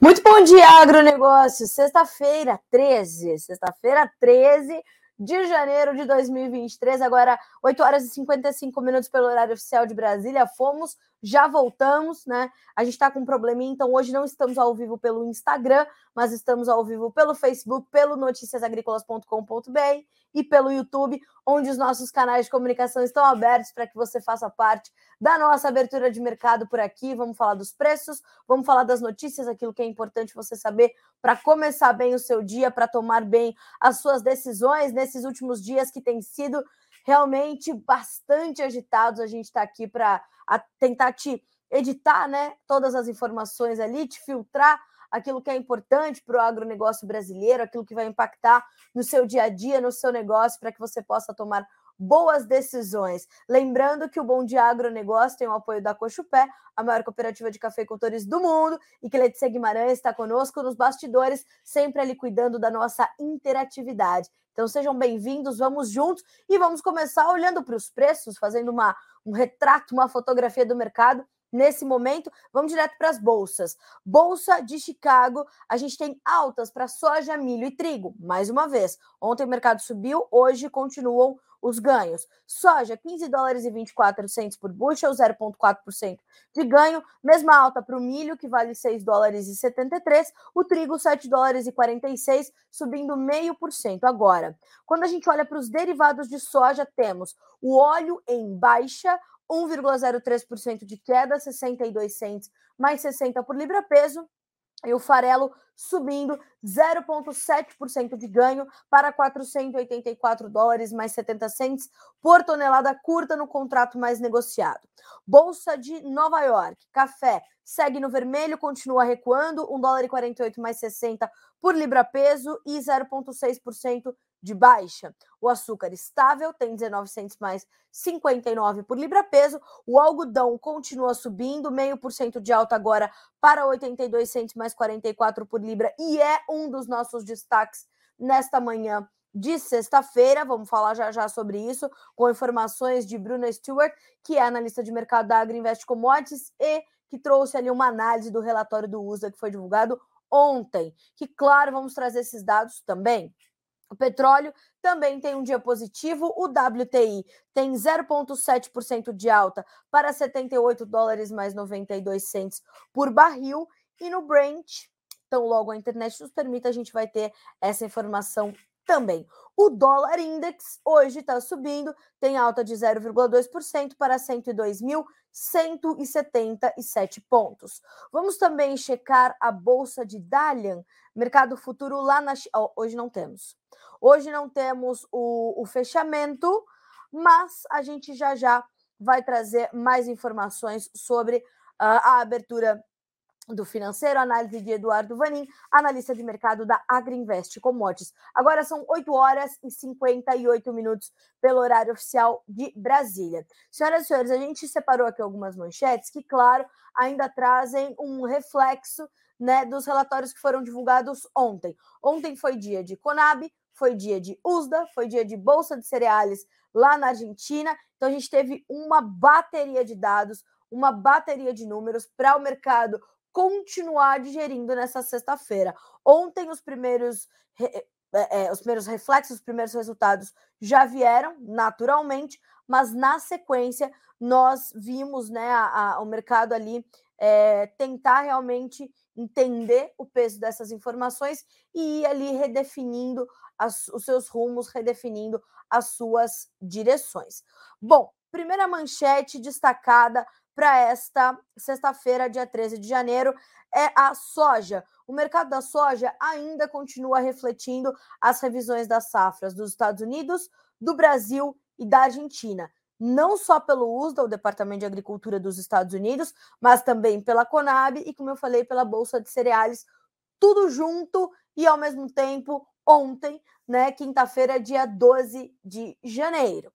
Muito bom dia, agronegócio. Sexta-feira, 13. Sexta-feira, 13 de janeiro de 2023. Agora, 8 horas e 55 minutos pelo horário oficial de Brasília. Fomos, já voltamos, né? A gente tá com um probleminha, então hoje não estamos ao vivo pelo Instagram, mas estamos ao vivo pelo Facebook, pelo noticiasagricolas.com.br e pelo YouTube, onde os nossos canais de comunicação estão abertos para que você faça parte da nossa abertura de mercado por aqui. Vamos falar dos preços, vamos falar das notícias, aquilo que é importante você saber para começar bem o seu dia, para tomar bem as suas decisões nesses últimos dias que têm sido realmente bastante agitados. A gente está aqui para tentar te editar, né, todas as informações ali, te filtrar aquilo que é importante para o agronegócio brasileiro, aquilo que vai impactar no seu dia a dia, no seu negócio, para que você possa tomar boas decisões. Lembrando que o Bom Dia Agronegócio tem o apoio da Cochupé, a maior cooperativa de cafeicultores do mundo, e que Letícia Guimarães está conosco nos bastidores, sempre ali cuidando da nossa interatividade. Então sejam bem-vindos, vamos juntos e vamos começar olhando para os preços, fazendo uma, um retrato, uma fotografia do mercado nesse momento. Vamos direto para as bolsas. Bolsa de Chicago, a gente tem altas para soja, milho e trigo. Mais uma vez, ontem o mercado subiu, hoje continuam os ganhos. Soja, 15 dólares e 24 centos por bushel, 0,4% de ganho. Mesma alta para o milho, que vale 6 dólares e 73. O trigo, 7 dólares e 46, subindo 0,5%. Agora, quando a gente olha para os derivados de soja, temos o óleo em baixa, 1,03% de queda, 62 centos mais 60 por libra peso. E o farelo subindo 0,7% de ganho para 484 dólares mais 70 centes por tonelada curta no contrato mais negociado. Bolsa de Nova York, café segue no vermelho, continua recuando, 1 dólar e 48 mais 60 por libra peso e 0,6% de baixa. O açúcar estável tem 19 centos mais 59 por libra peso. O algodão continua subindo, meio por cento de alta agora para 82 centos mais 44 por libra e é um dos nossos destaques nesta manhã de sexta-feira. Vamos falar já já sobre isso com informações de Bruna Stewart, que é analista de mercado da Agriinvest Commodities e que trouxe ali uma análise do relatório do USA que foi divulgado ontem. Que claro, vamos trazer esses dados também o petróleo também tem um dia positivo. O WTI tem 0,7% de alta para 78 dólares mais 92 centos por barril. E no Brent, então logo a internet nos permite, a gente vai ter essa informação também. O dólar index hoje está subindo, tem alta de 0,2% para 102.177 pontos. Vamos também checar a bolsa de Dalian, mercado futuro lá na. Oh, hoje não temos. Hoje não temos o, o fechamento, mas a gente já já vai trazer mais informações sobre uh, a abertura do financeiro, análise de Eduardo Vanin, analista de mercado da Agriinvest Commodities. Agora são 8 horas e 58 minutos pelo horário oficial de Brasília. Senhoras e senhores, a gente separou aqui algumas manchetes que, claro, ainda trazem um reflexo né, dos relatórios que foram divulgados ontem. Ontem foi dia de Conab, foi dia de USDA, foi dia de Bolsa de Cereais lá na Argentina. Então a gente teve uma bateria de dados, uma bateria de números para o mercado continuar digerindo nessa sexta-feira. Ontem os primeiros é, é, os primeiros reflexos, os primeiros resultados já vieram naturalmente, mas na sequência nós vimos né, a, a, o mercado ali é, tentar realmente entender o peso dessas informações e ir ali redefinindo as, os seus rumos, redefinindo as suas direções. Bom, primeira manchete destacada para esta sexta-feira, dia 13 de janeiro, é a soja. O mercado da soja ainda continua refletindo as revisões das safras dos Estados Unidos, do Brasil e da Argentina não só pelo USDA, o Departamento de Agricultura dos Estados Unidos, mas também pela Conab e, como eu falei, pela Bolsa de Cereais, tudo junto e ao mesmo tempo ontem, né, quinta-feira, dia 12 de janeiro.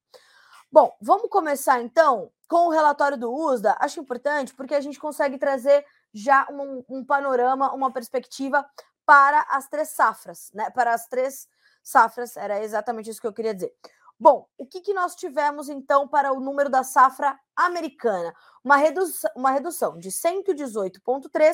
Bom, vamos começar então com o relatório do USDA. Acho importante porque a gente consegue trazer já um, um panorama, uma perspectiva para as três safras, né? Para as três safras, era exatamente isso que eu queria dizer. Bom, o que, que nós tivemos então para o número da safra americana? Uma, redu uma redução de 118,3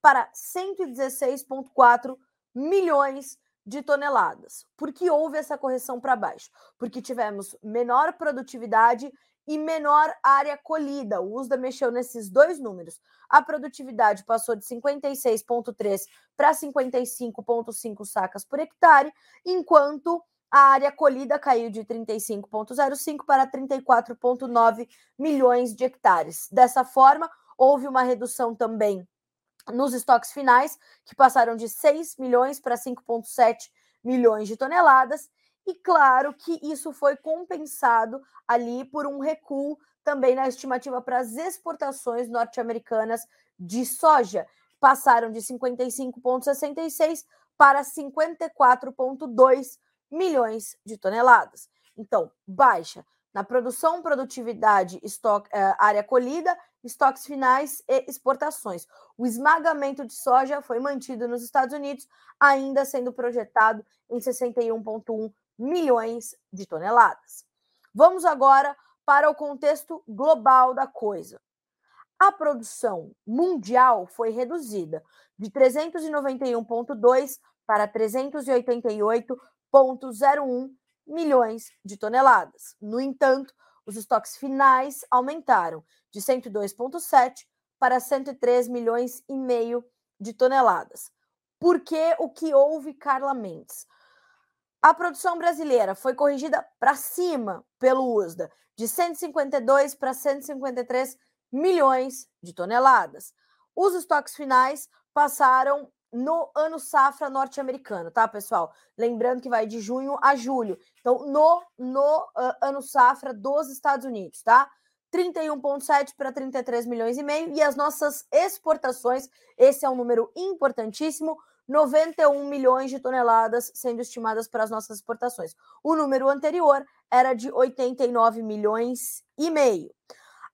para 116,4 milhões de toneladas. Por que houve essa correção para baixo? Porque tivemos menor produtividade e menor área colhida. O USDA mexeu nesses dois números. A produtividade passou de 56,3 para 55,5 sacas por hectare, enquanto a área colhida caiu de 35,05 para 34,9 milhões de hectares. Dessa forma, houve uma redução também nos estoques finais, que passaram de 6 milhões para 5,7 milhões de toneladas. E claro que isso foi compensado ali por um recuo também na estimativa para as exportações norte-americanas de soja. Passaram de 55,66 para 54,2 milhões de toneladas. Então, baixa na produção, produtividade, estoque, uh, área colhida, estoques finais e exportações. O esmagamento de soja foi mantido nos Estados Unidos, ainda sendo projetado em 61,1 milhões de toneladas. Vamos agora para o contexto global da coisa. A produção mundial foi reduzida de 391,2 para 388 0,01 milhões de toneladas. No entanto, os estoques finais aumentaram de 102,7 para 103 milhões e meio de toneladas. Por que o que houve, Carla Mendes? A produção brasileira foi corrigida para cima pelo USDA, de 152 para 153 milhões de toneladas. Os estoques finais passaram no ano safra norte-americano, tá, pessoal? Lembrando que vai de junho a julho. Então, no, no uh, ano safra dos Estados Unidos, tá? 31,7 para 33 milhões e meio. E as nossas exportações, esse é um número importantíssimo, 91 milhões de toneladas sendo estimadas para as nossas exportações. O número anterior era de 89 milhões e meio.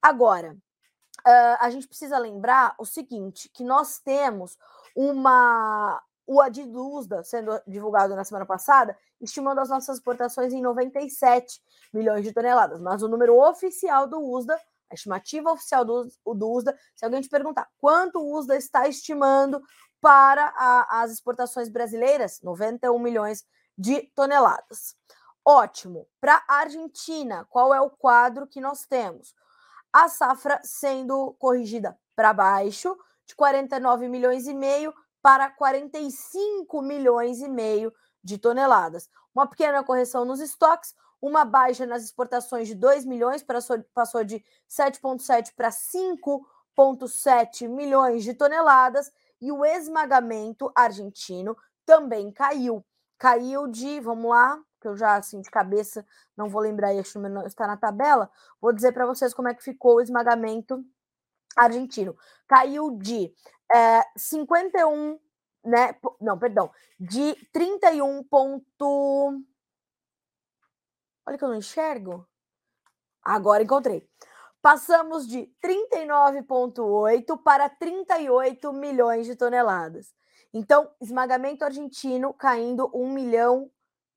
Agora, uh, a gente precisa lembrar o seguinte, que nós temos uma o Adi do USDA, sendo divulgado na semana passada, estimando as nossas exportações em 97 milhões de toneladas. Mas o número oficial do USDA, a estimativa oficial do, do USDA, se alguém te perguntar quanto o USDA está estimando para a, as exportações brasileiras, 91 milhões de toneladas. Ótimo. Para a Argentina, qual é o quadro que nós temos? A safra sendo corrigida para baixo, de 49 milhões e meio para 45 milhões e meio de toneladas. Uma pequena correção nos estoques, uma baixa nas exportações de 2 milhões, passou de 7,7 para 5,7 milhões de toneladas, e o esmagamento argentino também caiu. Caiu de, vamos lá, que eu já assim de cabeça não vou lembrar, este número está na tabela. Vou dizer para vocês como é que ficou o esmagamento argentino. Caiu de é, 51, né? Não, perdão, de 31 ponto. Olha que eu não enxergo. Agora encontrei. Passamos de 39,8 para 38 milhões de toneladas. Então, esmagamento argentino caindo 1 milhão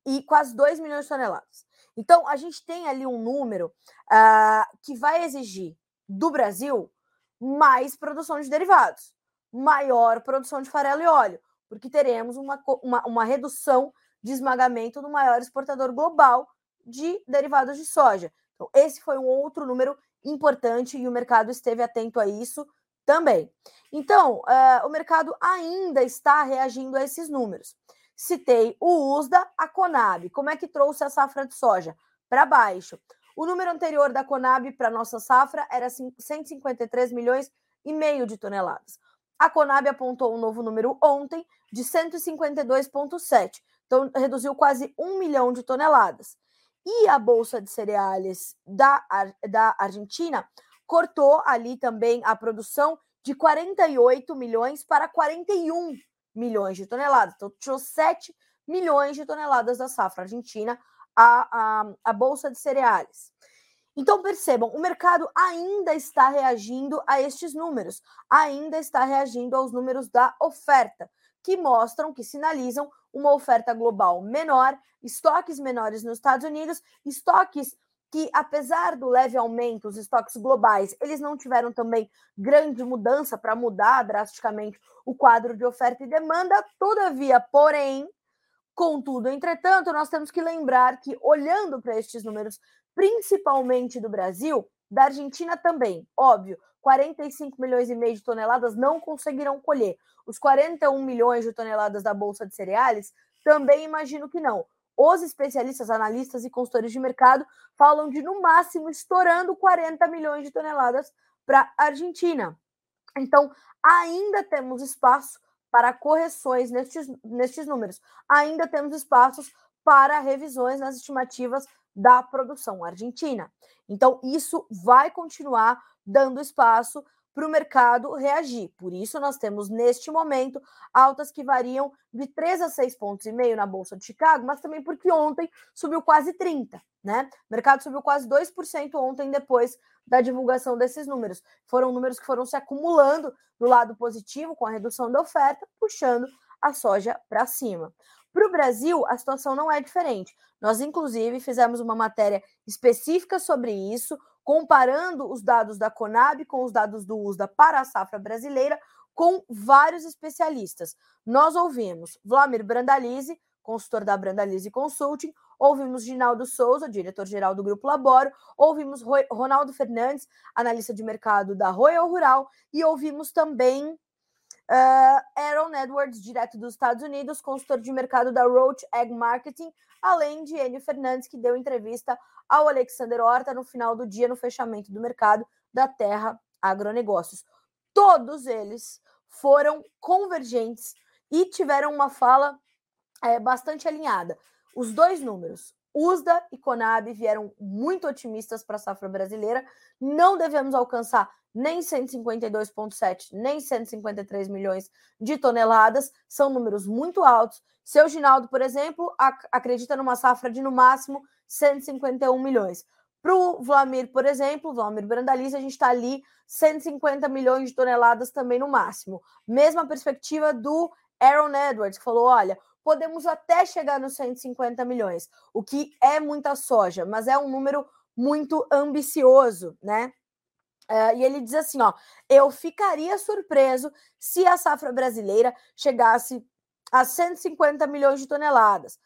e quase 2 milhões de toneladas. Então, a gente tem ali um número uh, que vai exigir do Brasil mais produção de derivados, maior produção de farelo e óleo, porque teremos uma, uma, uma redução de esmagamento no maior exportador global de derivados de soja. Então, esse foi um outro número importante e o mercado esteve atento a isso também. Então, uh, o mercado ainda está reagindo a esses números. Citei o USDA, a Conab. Como é que trouxe a safra de soja? Para baixo. O número anterior da Conab para nossa safra era 153 milhões e meio de toneladas. A Conab apontou um novo número ontem de 152,7. Então, reduziu quase um milhão de toneladas. E a Bolsa de Cereais da, da Argentina cortou ali também a produção de 48 milhões para 41 milhões de toneladas. Então, tirou 7 milhões de toneladas da safra argentina a, a, a Bolsa de Cereais. Então, percebam, o mercado ainda está reagindo a estes números, ainda está reagindo aos números da oferta, que mostram, que sinalizam uma oferta global menor, estoques menores nos Estados Unidos, estoques que, apesar do leve aumento dos estoques globais, eles não tiveram também grande mudança para mudar drasticamente o quadro de oferta e demanda. Todavia, porém, contudo, entretanto, nós temos que lembrar que, olhando para estes números, principalmente do Brasil, da Argentina também, óbvio, 45 milhões e meio de toneladas não conseguirão colher. Os 41 milhões de toneladas da Bolsa de Cereais também imagino que não. Os especialistas, analistas e consultores de mercado falam de, no máximo, estourando 40 milhões de toneladas para a Argentina. Então, ainda temos espaço para correções nestes, nestes números. Ainda temos espaços para revisões nas estimativas da produção argentina. Então, isso vai continuar dando espaço para o mercado reagir. Por isso, nós temos neste momento altas que variam de 3 a 6 pontos e meio na Bolsa de Chicago, mas também porque ontem subiu quase 30, né? O mercado subiu quase 2% ontem depois da divulgação desses números. Foram números que foram se acumulando do lado positivo com a redução da oferta, puxando a soja para cima. Para o Brasil, a situação não é diferente. Nós, inclusive, fizemos uma matéria específica sobre isso, comparando os dados da Conab com os dados do USDA para a safra brasileira, com vários especialistas. Nós ouvimos Vladimir Brandalize, consultor da Brandalize Consulting, ouvimos Ginaldo Souza, diretor-geral do Grupo Laboro, ouvimos Ronaldo Fernandes, analista de mercado da Royal Rural, e ouvimos também Uh, Aaron Edwards, direto dos Estados Unidos, consultor de mercado da Roach Egg Marketing, além de Enio Fernandes, que deu entrevista ao Alexander Horta no final do dia, no fechamento do mercado da Terra Agronegócios. Todos eles foram convergentes e tiveram uma fala é, bastante alinhada. Os dois números, USDA e Conab, vieram muito otimistas para a safra brasileira. Não devemos alcançar nem 152,7, nem 153 milhões de toneladas, são números muito altos. Seu Ginaldo, por exemplo, ac acredita numa safra de no máximo 151 milhões. Para o Vlamir, por exemplo, Vlamir Brandalize, a gente está ali 150 milhões de toneladas também no máximo. Mesma perspectiva do Aaron Edwards, que falou: olha, podemos até chegar nos 150 milhões, o que é muita soja, mas é um número muito ambicioso, né? Uh, e ele diz assim: ó, eu ficaria surpreso se a safra brasileira chegasse a 150 milhões de toneladas.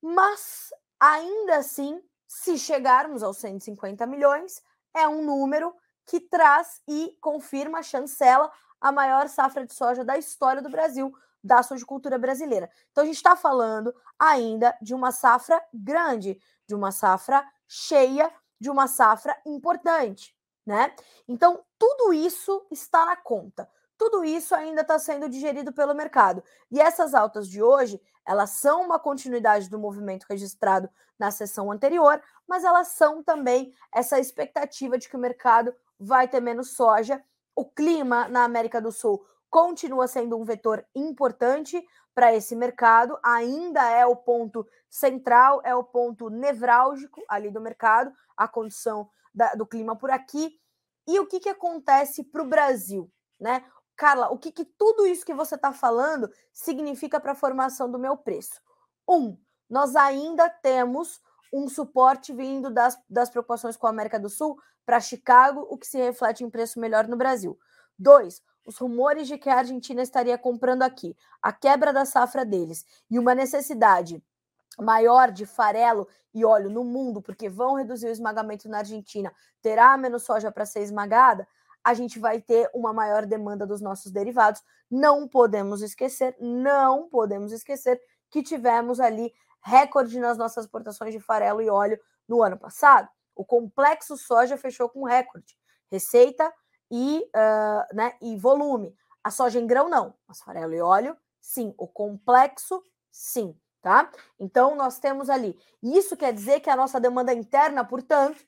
Mas, ainda assim, se chegarmos aos 150 milhões, é um número que traz e confirma, chancela, a maior safra de soja da história do Brasil, da sojicultura brasileira. Então, a gente está falando ainda de uma safra grande, de uma safra cheia, de uma safra importante né? Então, tudo isso está na conta. Tudo isso ainda está sendo digerido pelo mercado. E essas altas de hoje, elas são uma continuidade do movimento registrado na sessão anterior, mas elas são também essa expectativa de que o mercado vai ter menos soja. O clima na América do Sul continua sendo um vetor importante para esse mercado, ainda é o ponto central, é o ponto nevrálgico ali do mercado, a condição da, do clima por aqui. E o que, que acontece para o Brasil, né? Carla, o que, que tudo isso que você está falando significa para a formação do meu preço? Um, nós ainda temos um suporte vindo das, das preocupações com a América do Sul para Chicago, o que se reflete em preço melhor no Brasil. Dois, os rumores de que a Argentina estaria comprando aqui, a quebra da safra deles e uma necessidade maior de farelo e óleo no mundo, porque vão reduzir o esmagamento na Argentina, terá menos soja para ser esmagada, a gente vai ter uma maior demanda dos nossos derivados. Não podemos esquecer, não podemos esquecer que tivemos ali recorde nas nossas exportações de farelo e óleo no ano passado. O complexo soja fechou com recorde, receita e, uh, né, e volume. A soja em grão não, mas farelo e óleo, sim. O complexo, sim tá? Então nós temos ali. Isso quer dizer que a nossa demanda interna, portanto,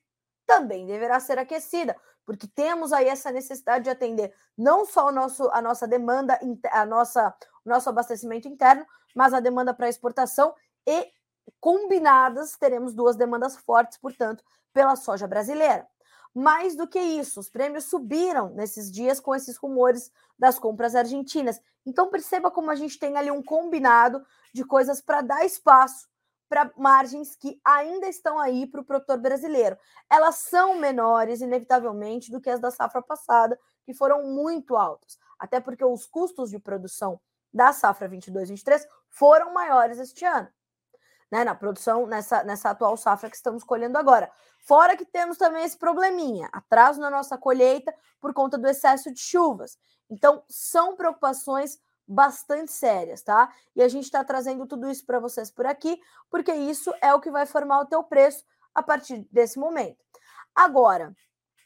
também deverá ser aquecida, porque temos aí essa necessidade de atender não só o nosso, a nossa demanda, a nossa, o nosso abastecimento interno, mas a demanda para exportação e combinadas teremos duas demandas fortes, portanto, pela soja brasileira. Mais do que isso, os prêmios subiram nesses dias com esses rumores das compras argentinas. Então perceba como a gente tem ali um combinado de coisas para dar espaço para margens que ainda estão aí para o produtor brasileiro. Elas são menores, inevitavelmente, do que as da safra passada, que foram muito altas. Até porque os custos de produção da safra 22-23 foram maiores este ano. Né, na produção, nessa, nessa atual safra que estamos colhendo agora. Fora que temos também esse probleminha, atraso na nossa colheita por conta do excesso de chuvas. Então, são preocupações bastante sérias, tá? E a gente está trazendo tudo isso para vocês por aqui, porque isso é o que vai formar o teu preço a partir desse momento. Agora,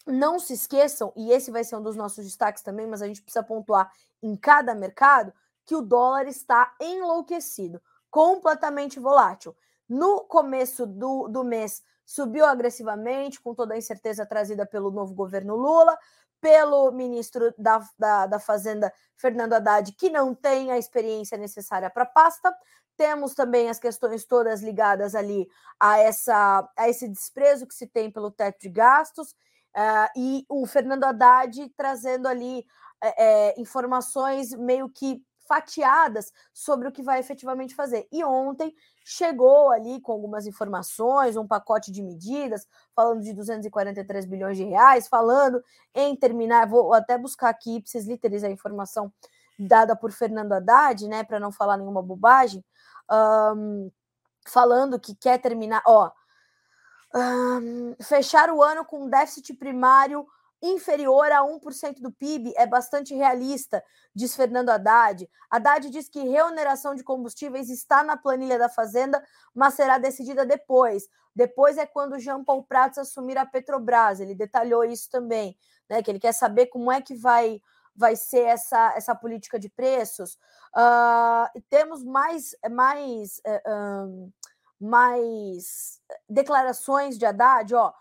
não se esqueçam, e esse vai ser um dos nossos destaques também, mas a gente precisa pontuar em cada mercado que o dólar está enlouquecido, completamente volátil. No começo do, do mês, subiu agressivamente, com toda a incerteza trazida pelo novo governo Lula pelo ministro da, da, da Fazenda, Fernando Haddad, que não tem a experiência necessária para a pasta. Temos também as questões todas ligadas ali a, essa, a esse desprezo que se tem pelo teto de gastos, uh, e o Fernando Haddad trazendo ali é, informações meio que fatiadas sobre o que vai efetivamente fazer. E ontem chegou ali com algumas informações, um pacote de medidas, falando de 243 bilhões de reais, falando em terminar, vou até buscar aqui ipsis literis a informação dada por Fernando Haddad, né, para não falar nenhuma bobagem, um, falando que quer terminar, ó, um, fechar o ano com déficit primário inferior a 1% do PIB é bastante realista, diz Fernando Haddad. Haddad diz que reoneração de combustíveis está na planilha da Fazenda, mas será decidida depois. Depois é quando Jean Paul Prats assumir a Petrobras. Ele detalhou isso também, né? Que ele quer saber como é que vai vai ser essa, essa política de preços. Uh, temos mais mais uh, mais declarações de Haddad, ó.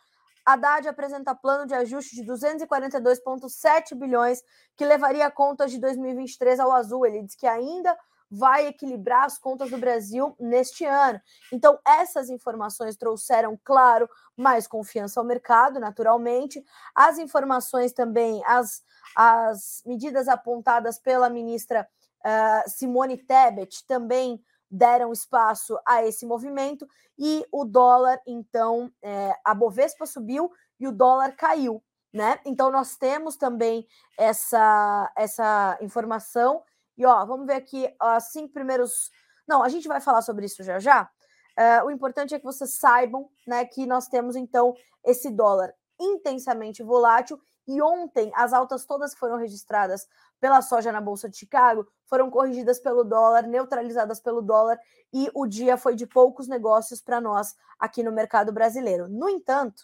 Haddad apresenta plano de ajuste de 242,7 bilhões, que levaria contas de 2023 ao azul. Ele diz que ainda vai equilibrar as contas do Brasil neste ano. Então, essas informações trouxeram, claro, mais confiança ao mercado, naturalmente. As informações também, as, as medidas apontadas pela ministra uh, Simone Tebet também deram espaço a esse movimento e o dólar, então, é, a Bovespa subiu e o dólar caiu, né? Então nós temos também essa essa informação e ó, vamos ver aqui os cinco primeiros. Não, a gente vai falar sobre isso já já. É, o importante é que vocês saibam, né, que nós temos então esse dólar intensamente volátil e ontem as altas todas que foram registradas pela soja na Bolsa de Chicago foram corrigidas pelo dólar, neutralizadas pelo dólar, e o dia foi de poucos negócios para nós aqui no mercado brasileiro. No entanto,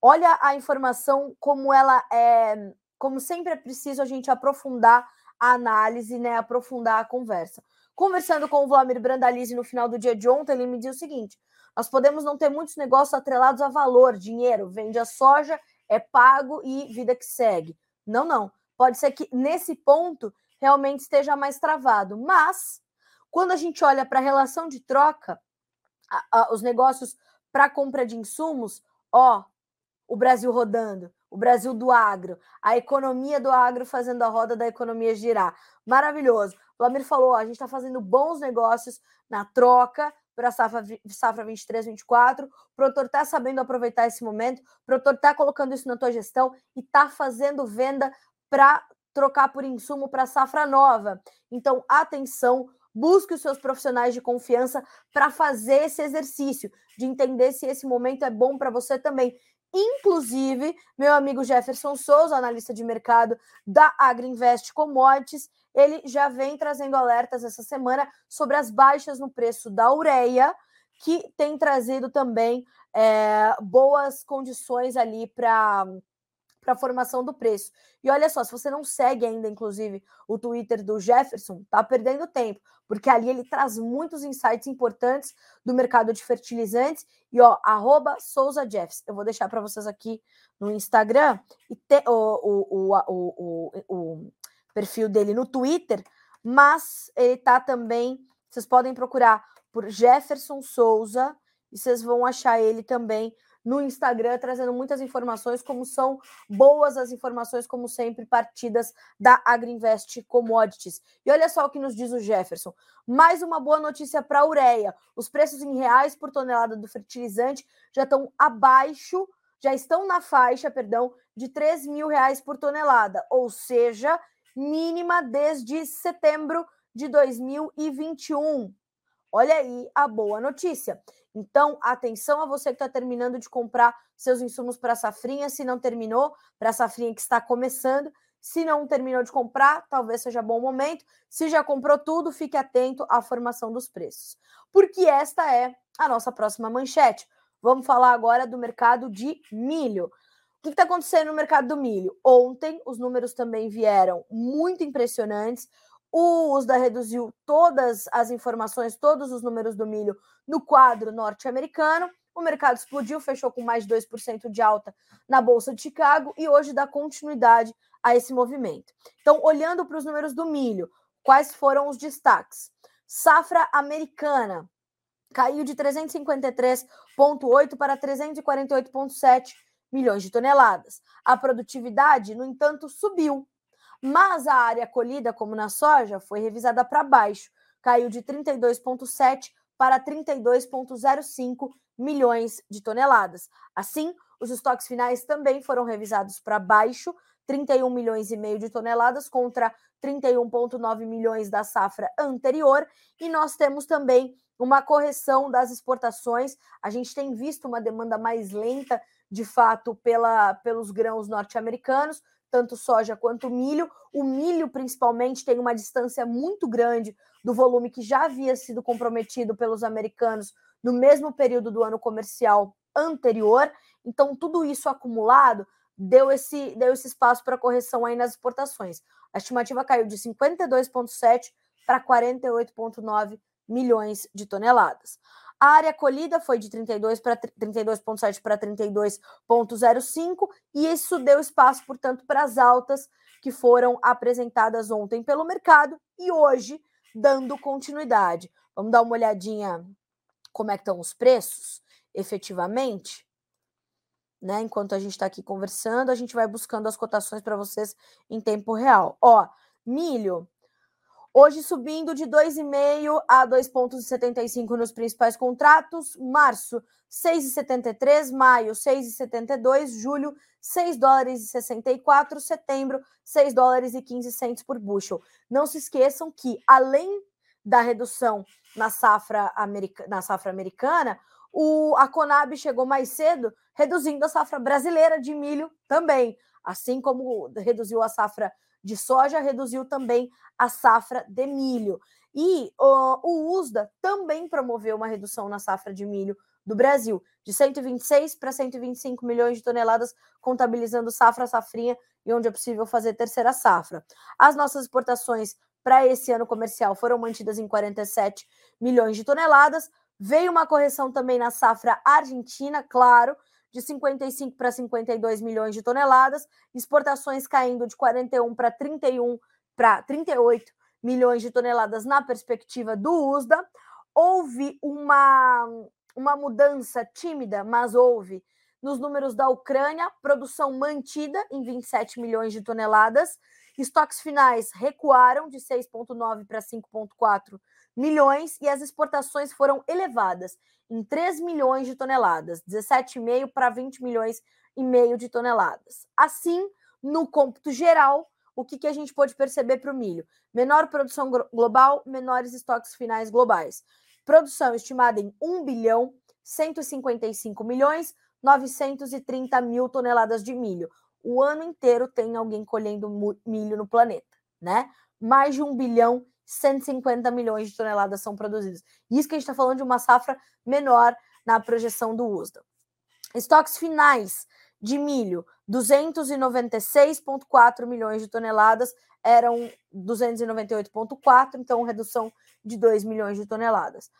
olha a informação como ela é, como sempre é preciso a gente aprofundar a análise, né, aprofundar a conversa. Conversando com o Vladimir Brandalize no final do dia de ontem, ele me disse o seguinte: nós podemos não ter muitos negócios atrelados a valor, dinheiro, vende a soja, é pago e vida que segue. Não, não. Pode ser que nesse ponto realmente esteja mais travado, mas quando a gente olha para a relação de troca, a, a, os negócios para compra de insumos, ó, o Brasil rodando, o Brasil do agro, a economia do agro fazendo a roda da economia girar. Maravilhoso. O Lamir falou: ó, a gente está fazendo bons negócios na troca para a safra, safra 23, 24. O produtor está sabendo aproveitar esse momento, o produtor está colocando isso na tua gestão e está fazendo venda para trocar por insumo para safra nova. Então, atenção, busque os seus profissionais de confiança para fazer esse exercício, de entender se esse momento é bom para você também. Inclusive, meu amigo Jefferson Souza, analista de mercado da Agriinvest Commodities, ele já vem trazendo alertas essa semana sobre as baixas no preço da ureia, que tem trazido também é, boas condições ali para para a formação do preço. E olha só, se você não segue ainda, inclusive, o Twitter do Jefferson, tá perdendo tempo, porque ali ele traz muitos insights importantes do mercado de fertilizantes. E ó, arroba Souza Jeffs. Eu vou deixar para vocês aqui no Instagram e te, o, o, o, o, o perfil dele no Twitter, mas ele tá também. Vocês podem procurar por Jefferson Souza e vocês vão achar ele também no Instagram, trazendo muitas informações, como são boas as informações, como sempre, partidas da Agriinvest Commodities. E olha só o que nos diz o Jefferson. Mais uma boa notícia para a ureia. Os preços em reais por tonelada do fertilizante já estão abaixo, já estão na faixa, perdão, de 3 mil reais por tonelada, ou seja, mínima desde setembro de 2021. Olha aí a boa notícia. Então, atenção a você que está terminando de comprar seus insumos para a safrinha, se não terminou, para a safrinha que está começando. Se não terminou de comprar, talvez seja bom momento. Se já comprou tudo, fique atento à formação dos preços. Porque esta é a nossa próxima manchete. Vamos falar agora do mercado de milho. O que está acontecendo no mercado do milho? Ontem, os números também vieram muito impressionantes. O USDA reduziu todas as informações, todos os números do milho no quadro norte-americano. O mercado explodiu, fechou com mais de 2% de alta na Bolsa de Chicago e hoje dá continuidade a esse movimento. Então, olhando para os números do milho, quais foram os destaques? Safra americana caiu de 353,8 para 348,7 milhões de toneladas. A produtividade, no entanto, subiu, mas a área colhida, como na soja, foi revisada para baixo, caiu de 32,7 para 32,05 milhões de toneladas. Assim, os estoques finais também foram revisados para baixo, 31 milhões e meio de toneladas contra 31,9 milhões da safra anterior, e nós temos também uma correção das exportações. A gente tem visto uma demanda mais lenta, de fato, pela, pelos grãos norte-americanos, tanto soja quanto milho. O milho, principalmente, tem uma distância muito grande do volume que já havia sido comprometido pelos americanos no mesmo período do ano comercial anterior. Então, tudo isso acumulado deu esse, deu esse espaço para correção aí nas exportações. A estimativa caiu de 52,7 para 48,9 milhões de toneladas. A área colhida foi de 32 para 32,7 para 32,05 e isso deu espaço, portanto, para as altas que foram apresentadas ontem pelo mercado e hoje dando continuidade. Vamos dar uma olhadinha como é que estão os preços, efetivamente. Né? Enquanto a gente está aqui conversando, a gente vai buscando as cotações para vocês em tempo real. Ó, milho Hoje subindo de 2,5 a 2,75 nos principais contratos. Março, 6,73. Maio, 6,72. Julho, 6 dólares e 64. Setembro, 6 dólares e 15 centos por bushel. Não se esqueçam que, além da redução na safra, america, na safra americana, o, a Conab chegou mais cedo, reduzindo a safra brasileira de milho também, assim como reduziu a safra de soja, reduziu também a safra de milho. E uh, o USDA também promoveu uma redução na safra de milho do Brasil, de 126 para 125 milhões de toneladas, contabilizando safra safrinha e onde é possível fazer terceira safra. As nossas exportações para esse ano comercial foram mantidas em 47 milhões de toneladas. Veio uma correção também na safra argentina, claro, de 55 para 52 milhões de toneladas, exportações caindo de 41 para 31 para 38 milhões de toneladas na perspectiva do USDA. Houve uma, uma mudança tímida, mas houve nos números da Ucrânia, produção mantida em 27 milhões de toneladas, estoques finais recuaram de 6,9 para 5,4 milhões e as exportações foram elevadas em 3 milhões de toneladas, 17,5 para 20 milhões e meio de toneladas. Assim, no cômputo geral, o que, que a gente pode perceber para o milho? Menor produção global, menores estoques finais globais. Produção estimada em 1 bilhão 155 milhões 930 mil toneladas de milho. O ano inteiro tem alguém colhendo milho no planeta, né? Mais de 1 bilhão 150 milhões de toneladas são produzidas. Isso que a gente está falando de uma safra menor na projeção do USDA. Estoques finais de milho, 296,4 milhões de toneladas, eram 298,4, então redução de 2 milhões de toneladas.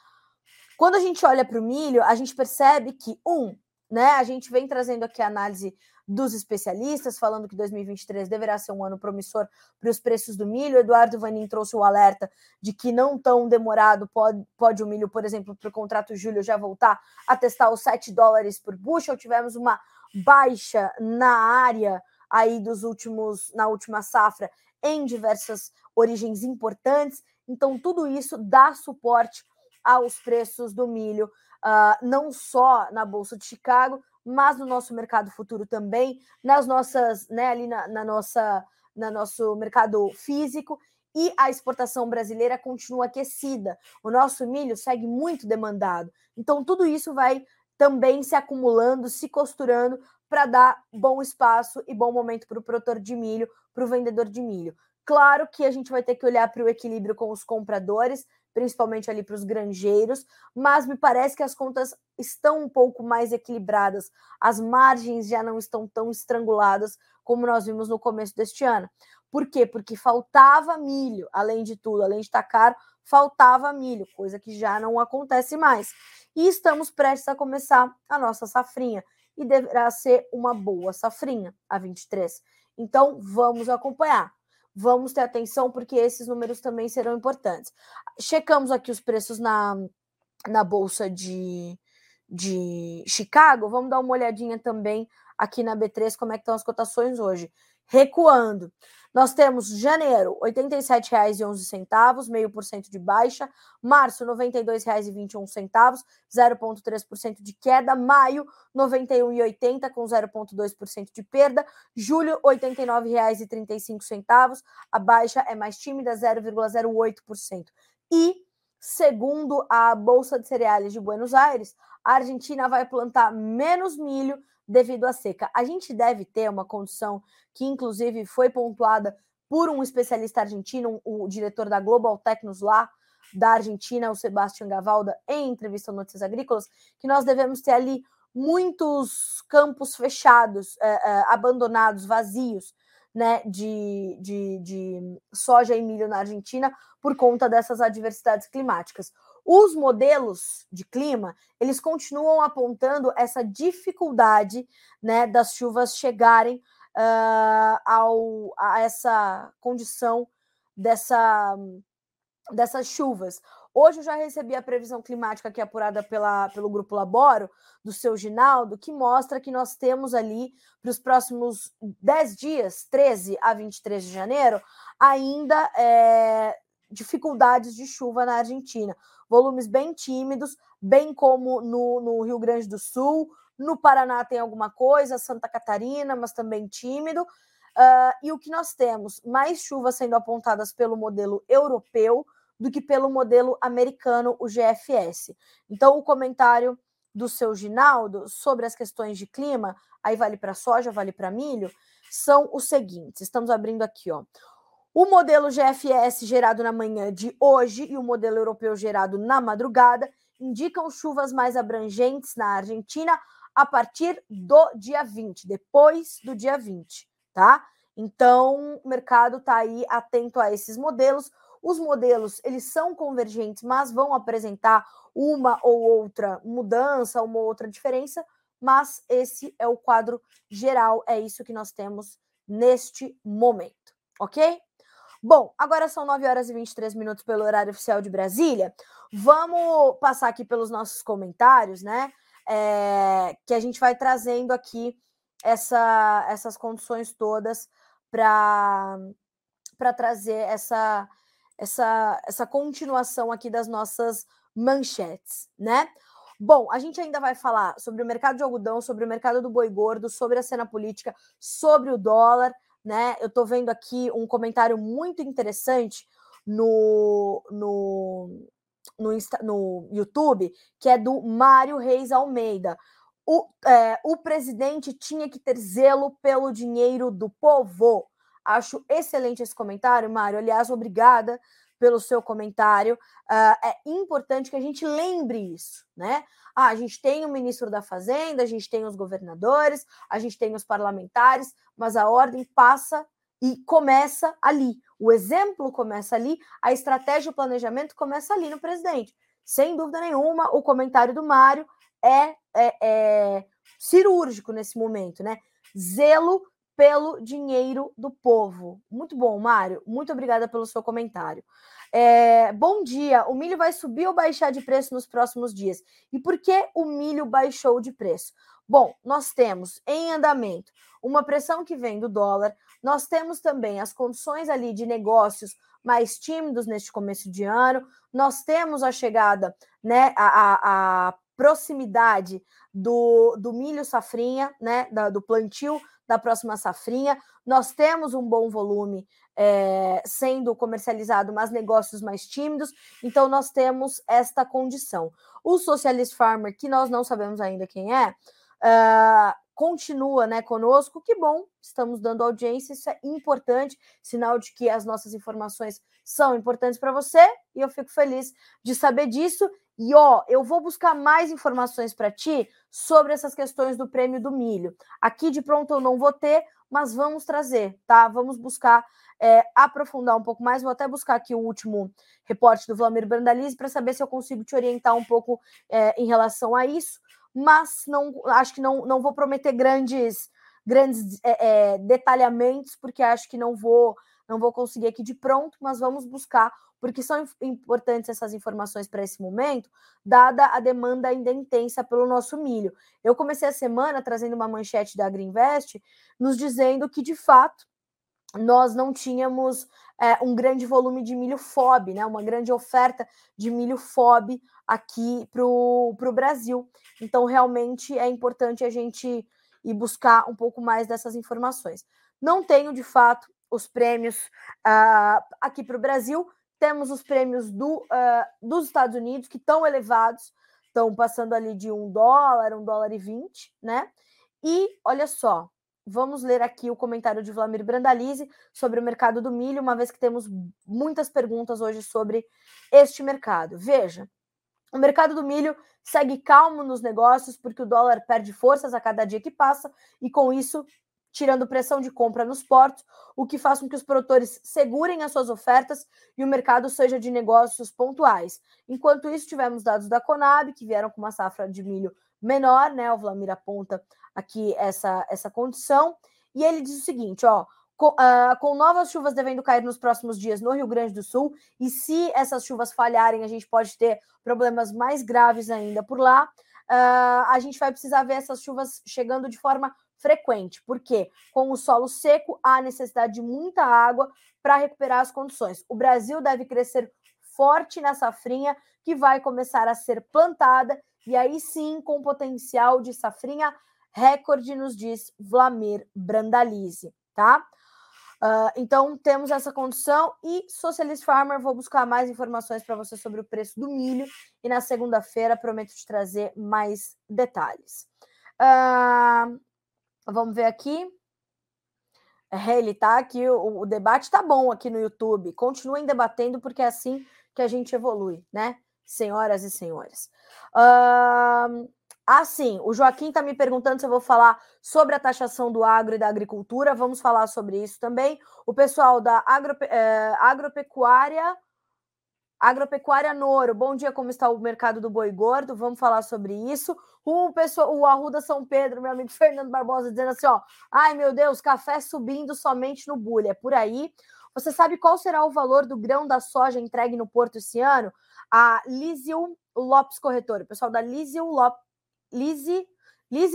Quando a gente olha para o milho, a gente percebe que, um, né? A gente vem trazendo aqui a análise dos especialistas, falando que 2023 deverá ser um ano promissor para os preços do milho. Eduardo Vanin trouxe o alerta de que não tão demorado pode, pode o milho, por exemplo, para o contrato julho já voltar a testar os 7 dólares por bushel. Tivemos uma baixa na área aí dos últimos, na última safra, em diversas origens importantes. Então, tudo isso dá suporte aos preços do milho, uh, não só na Bolsa de Chicago, mas no nosso mercado futuro também, nas nossas, né, ali na, na nossa, na nosso mercado físico e a exportação brasileira continua aquecida. O nosso milho segue muito demandado. Então, tudo isso vai também se acumulando, se costurando para dar bom espaço e bom momento para o produtor de milho, para o vendedor de milho. Claro que a gente vai ter que olhar para o equilíbrio com os compradores, principalmente ali para os granjeiros, mas me parece que as contas estão um pouco mais equilibradas, as margens já não estão tão estranguladas como nós vimos no começo deste ano. Por quê? Porque faltava milho, além de tudo, além de estar caro, faltava milho, coisa que já não acontece mais. E estamos prestes a começar a nossa safrinha, e deverá ser uma boa safrinha, a 23. Então, vamos acompanhar vamos ter atenção porque esses números também serão importantes. Checamos aqui os preços na, na bolsa de, de Chicago. Vamos dar uma olhadinha também aqui na B3 como é que estão as cotações hoje. Recuando. Nós temos janeiro, R$ 87,11, meio por cento de baixa. Março, R$ 92,21, 0,3% de queda. Maio, R$ 91,80, com 0,2% de perda. Julho, R$ 89,35. A baixa é mais tímida, 0,08%. E, segundo a Bolsa de Cereais de Buenos Aires, a Argentina vai plantar menos milho devido à seca. A gente deve ter uma condição que, inclusive, foi pontuada por um especialista argentino, o diretor da Global Tecnos lá, da Argentina, o Sebastião Gavalda, em entrevista ao Notícias Agrícolas, que nós devemos ter ali muitos campos fechados, é, é, abandonados, vazios, né, de, de, de soja e milho na Argentina por conta dessas adversidades climáticas. Os modelos de clima, eles continuam apontando essa dificuldade né, das chuvas chegarem uh, ao, a essa condição dessa, dessas chuvas. Hoje eu já recebi a previsão climática aqui apurada pela, pelo Grupo Laboro, do seu Ginaldo, que mostra que nós temos ali, para os próximos 10 dias, 13 a 23 de janeiro, ainda é, dificuldades de chuva na Argentina. Volumes bem tímidos, bem como no, no, Rio Grande do Sul, no Paraná tem alguma coisa, Santa Catarina, mas também tímido. Uh, e o que nós temos? Mais chuvas sendo apontadas pelo modelo europeu do que pelo modelo americano, o GFS. Então, o comentário do seu Ginaldo sobre as questões de clima, aí vale para soja, vale para milho, são os seguintes. Estamos abrindo aqui, ó. O modelo GFS gerado na manhã de hoje e o modelo europeu gerado na madrugada indicam chuvas mais abrangentes na Argentina a partir do dia 20, depois do dia 20, tá? Então, o mercado está aí atento a esses modelos. Os modelos, eles são convergentes, mas vão apresentar uma ou outra mudança, uma ou outra diferença, mas esse é o quadro geral, é isso que nós temos neste momento, ok? Bom, agora são 9 horas e 23 minutos pelo horário oficial de Brasília. Vamos passar aqui pelos nossos comentários, né? É, que a gente vai trazendo aqui essa, essas condições todas para trazer essa, essa, essa continuação aqui das nossas manchetes, né? Bom, a gente ainda vai falar sobre o mercado de algodão, sobre o mercado do boi gordo, sobre a cena política, sobre o dólar né? Eu estou vendo aqui um comentário muito interessante no, no, no, Insta, no YouTube, que é do Mário Reis Almeida. O, é, o presidente tinha que ter zelo pelo dinheiro do povo. Acho excelente esse comentário, Mário. Aliás, obrigada pelo seu comentário. Uh, é importante que a gente lembre isso, né? Ah, a gente tem o ministro da Fazenda, a gente tem os governadores, a gente tem os parlamentares, mas a ordem passa e começa ali. O exemplo começa ali, a estratégia e o planejamento começa ali no presidente. Sem dúvida nenhuma, o comentário do Mário é, é, é cirúrgico nesse momento, né? Zelo pelo dinheiro do povo. Muito bom, Mário. Muito obrigada pelo seu comentário. É, bom dia. O milho vai subir ou baixar de preço nos próximos dias? E por que o milho baixou de preço? Bom, nós temos em andamento uma pressão que vem do dólar, nós temos também as condições ali de negócios mais tímidos neste começo de ano, nós temos a chegada, né, a, a, a proximidade do, do milho safrinha, né, da, do plantio da próxima safrinha. Nós temos um bom volume é, sendo comercializado, mas negócios mais tímidos. Então, nós temos esta condição. O Socialist Farmer, que nós não sabemos ainda quem é, uh, continua né, conosco. Que bom, estamos dando audiência, isso é importante, sinal de que as nossas informações são importantes para você, e eu fico feliz de saber disso. E ó, eu vou buscar mais informações para ti sobre essas questões do prêmio do milho. Aqui de pronto eu não vou ter, mas vamos trazer, tá? Vamos buscar é, aprofundar um pouco mais. Vou até buscar aqui o último reporte do Vladimir Brandalize para saber se eu consigo te orientar um pouco é, em relação a isso. Mas não acho que não, não vou prometer grandes grandes é, é detalhamentos, porque acho que não vou não vou conseguir aqui de pronto, mas vamos buscar porque são importantes essas informações para esse momento, dada a demanda ainda intensa pelo nosso milho. Eu comecei a semana trazendo uma manchete da Agriinvest, nos dizendo que, de fato, nós não tínhamos é, um grande volume de milho FOB, né, uma grande oferta de milho FOB aqui para o Brasil. Então, realmente é importante a gente ir buscar um pouco mais dessas informações. Não tenho, de fato, os prêmios uh, aqui para o Brasil, temos os prêmios do, uh, dos Estados Unidos, que estão elevados, estão passando ali de um dólar, um dólar e vinte, né? E olha só, vamos ler aqui o comentário de Vladimir Brandalize sobre o mercado do milho, uma vez que temos muitas perguntas hoje sobre este mercado. Veja, o mercado do milho segue calmo nos negócios porque o dólar perde forças a cada dia que passa e com isso tirando pressão de compra nos portos, o que faz com que os produtores segurem as suas ofertas e o mercado seja de negócios pontuais. Enquanto isso, tivemos dados da Conab, que vieram com uma safra de milho menor, né? O Vlamir aponta aqui essa, essa condição, e ele diz o seguinte: ó. Com, uh, com, novas chuvas devendo cair nos próximos dias no Rio Grande do Sul, e se essas chuvas falharem, a gente pode ter problemas mais graves ainda por lá. Uh, a gente vai precisar ver essas chuvas chegando de forma frequente, porque com o solo seco há necessidade de muita água para recuperar as condições. O Brasil deve crescer forte na safrinha que vai começar a ser plantada e aí sim com potencial de safrinha recorde, nos diz Vlamir Brandalize, tá? Uh, então temos essa condição e Socialist Farmer, vou buscar mais informações para você sobre o preço do milho e na segunda-feira prometo te trazer mais detalhes. Uh, Vamos ver aqui. É, ele tá aqui, o, o debate tá bom aqui no YouTube. Continuem debatendo, porque é assim que a gente evolui, né? Senhoras e senhores. Uh, o Joaquim está me perguntando se eu vou falar sobre a taxação do agro e da agricultura. Vamos falar sobre isso também. O pessoal da eh, agropecuária Agropecuária Noro, bom dia, como está o mercado do boi gordo? Vamos falar sobre isso. O, pessoal, o Arruda São Pedro, meu amigo Fernando Barbosa, dizendo assim: ó, ai meu Deus, café subindo somente no bulha. É por aí. Você sabe qual será o valor do grão da soja entregue no Porto esse ano? A Lísio Lopes Corretora, pessoal da Lísio Lopes,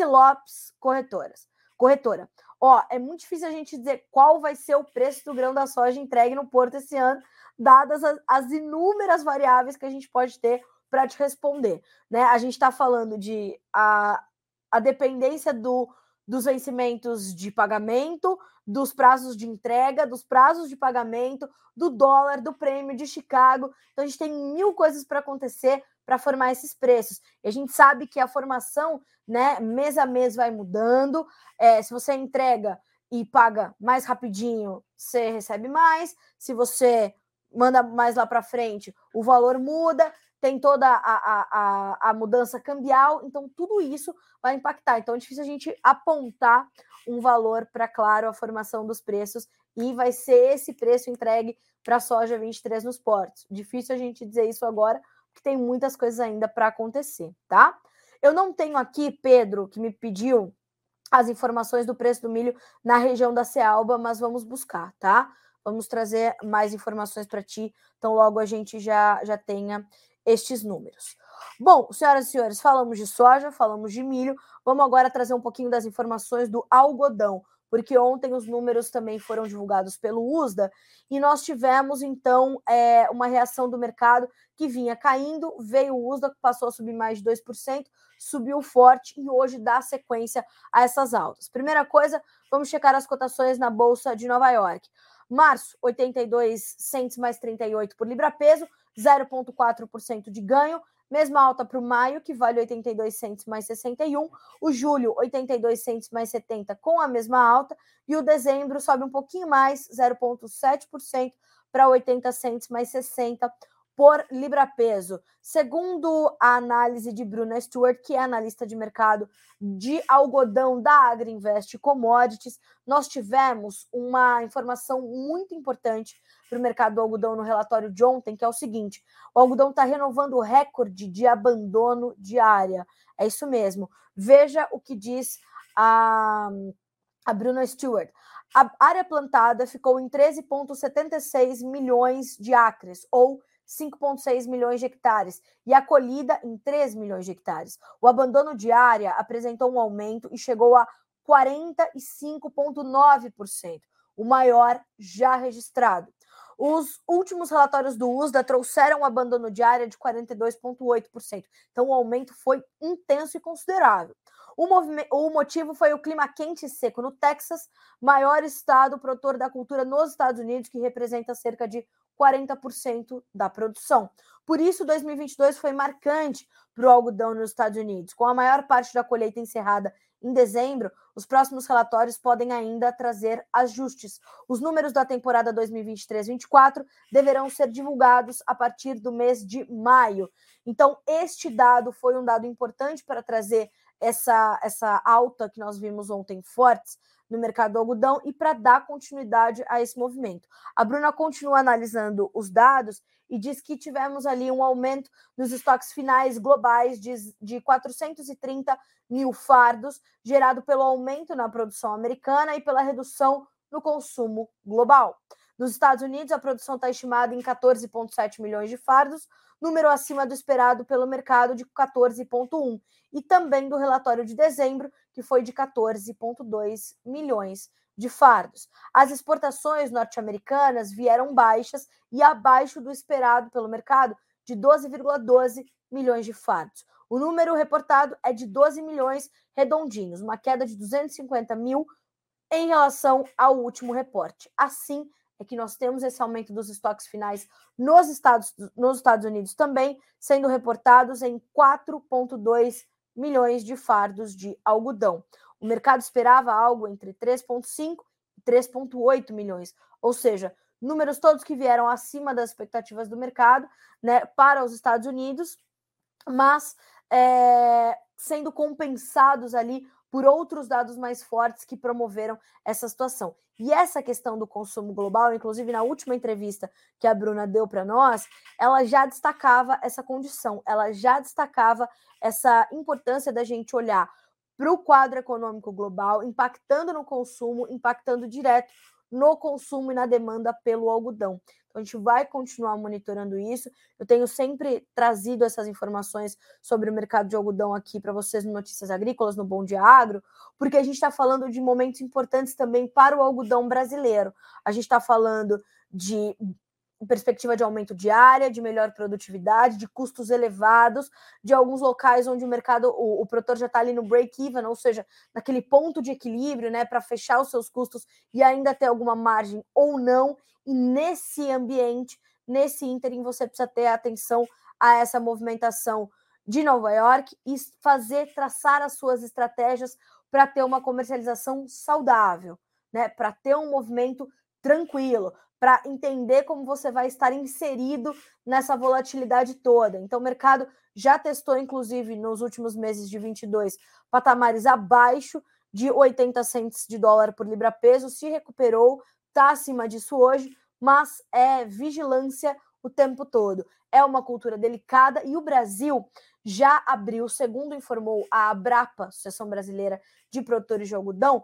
Lopes Corretoras. Corretora. Ó, é muito difícil a gente dizer qual vai ser o preço do grão da soja entregue no Porto esse ano, dadas as, as inúmeras variáveis que a gente pode ter para te responder. Né? A gente está falando de a, a dependência do, dos vencimentos de pagamento, dos prazos de entrega, dos prazos de pagamento, do dólar, do prêmio de Chicago. Então a gente tem mil coisas para acontecer para formar esses preços. E a gente sabe que a formação, né, mês a mês vai mudando. É, se você entrega e paga mais rapidinho, você recebe mais. Se você manda mais lá para frente, o valor muda, tem toda a, a, a, a, mudança cambial, então tudo isso vai impactar. Então é difícil a gente apontar um valor para, claro, a formação dos preços e vai ser esse preço entregue para a soja 23 nos portos. Difícil a gente dizer isso agora, porque tem muitas coisas ainda para acontecer, tá? Eu não tenho aqui, Pedro, que me pediu as informações do preço do milho na região da Cealba, mas vamos buscar, tá? Vamos trazer mais informações para ti, então logo a gente já, já tenha estes números. Bom, senhoras e senhores, falamos de soja, falamos de milho, vamos agora trazer um pouquinho das informações do algodão porque ontem os números também foram divulgados pelo USDA e nós tivemos então é, uma reação do mercado que vinha caindo, veio o USDA, passou a subir mais de 2%, subiu forte e hoje dá sequência a essas altas. Primeira coisa, vamos checar as cotações na Bolsa de Nova York. Março, 82 centes mais 38 por libra peso, 0,4% de ganho. Mesma alta para o maio, que vale 82 centos mais 61. O julho, 82 centos mais 70, com a mesma alta. E o dezembro sobe um pouquinho mais, 0,7% para 80 centos mais 60 por libra-peso. Segundo a análise de Bruna Stewart, que é analista de mercado de algodão da Agriinvest Commodities, nós tivemos uma informação muito importante para o mercado do algodão no relatório de ontem, que é o seguinte: o algodão está renovando o recorde de abandono de área. É isso mesmo. Veja o que diz a, a Bruna Stewart. A área plantada ficou em 13,76 milhões de acres, ou 5,6 milhões de hectares e a colhida em 3 milhões de hectares. O abandono de área apresentou um aumento e chegou a 45,9%, o maior já registrado. Os últimos relatórios do USDA trouxeram um abandono de área de 42,8%. Então, o aumento foi intenso e considerável. O, o, motivo foi o clima quente e seco no Texas, maior estado produtor da cultura nos Estados Unidos, que representa cerca de 40% da produção. Por isso, 2022 foi marcante para o algodão nos Estados Unidos. Com a maior parte da colheita encerrada em dezembro, os próximos relatórios podem ainda trazer ajustes. Os números da temporada 2023-24 deverão ser divulgados a partir do mês de maio. Então, este dado foi um dado importante para trazer essa, essa alta que nós vimos ontem fortes no mercado do algodão e para dar continuidade a esse movimento. A Bruna continua analisando os dados e diz que tivemos ali um aumento nos estoques finais globais de, de 430 mil fardos, gerado pelo aumento na produção americana e pela redução no consumo global. Nos Estados Unidos, a produção está estimada em 14,7 milhões de fardos, número acima do esperado pelo mercado de 14,1, e também do relatório de dezembro, que foi de 14,2 milhões de fardos. As exportações norte-americanas vieram baixas e abaixo do esperado pelo mercado de 12,12 milhões de fardos. O número reportado é de 12 milhões redondinhos, uma queda de 250 mil em relação ao último reporte. Assim, é que nós temos esse aumento dos estoques finais nos Estados, nos Estados Unidos também, sendo reportados em 4,2 milhões de fardos de algodão. O mercado esperava algo entre 3,5 e 3,8 milhões, ou seja, números todos que vieram acima das expectativas do mercado né, para os Estados Unidos, mas é, sendo compensados ali por outros dados mais fortes que promoveram essa situação. E essa questão do consumo global, inclusive na última entrevista que a Bruna deu para nós, ela já destacava essa condição, ela já destacava essa importância da gente olhar para o quadro econômico global, impactando no consumo, impactando direto no consumo e na demanda pelo algodão. Então, a gente vai continuar monitorando isso. Eu tenho sempre trazido essas informações sobre o mercado de algodão aqui para vocês no Notícias Agrícolas, no Bom Dia Agro, porque a gente está falando de momentos importantes também para o algodão brasileiro. A gente está falando de perspectiva de aumento de área, de melhor produtividade, de custos elevados, de alguns locais onde o mercado, o, o produtor já está ali no break-even, ou seja, naquele ponto de equilíbrio, né, para fechar os seus custos e ainda ter alguma margem ou não. E nesse ambiente, nesse ínterim, você precisa ter atenção a essa movimentação de Nova York e fazer, traçar as suas estratégias para ter uma comercialização saudável, né, para ter um movimento tranquilo, para entender como você vai estar inserido nessa volatilidade toda. Então, o mercado já testou, inclusive, nos últimos meses de 22, patamares abaixo de 80 centos de dólar por libra peso, se recuperou, está acima disso hoje, mas é vigilância o tempo todo. É uma cultura delicada e o Brasil já abriu, segundo informou a Abrapa, Associação Brasileira de Produtores de Algodão,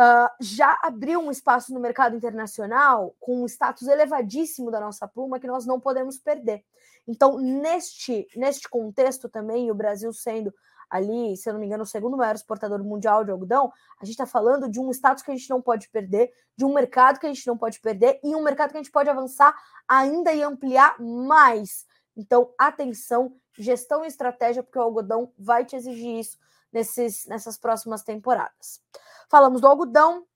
uh, já abriu um espaço no mercado internacional com um status elevadíssimo da nossa pluma que nós não podemos perder. Então, neste, neste contexto também, o Brasil sendo ali, se eu não me engano, o segundo maior exportador mundial de algodão, a gente está falando de um status que a gente não pode perder, de um mercado que a gente não pode perder e um mercado que a gente pode avançar ainda e ampliar mais. Então, atenção, gestão e estratégia, porque o algodão vai te exigir isso nesses, nessas próximas temporadas. Falamos do algodão,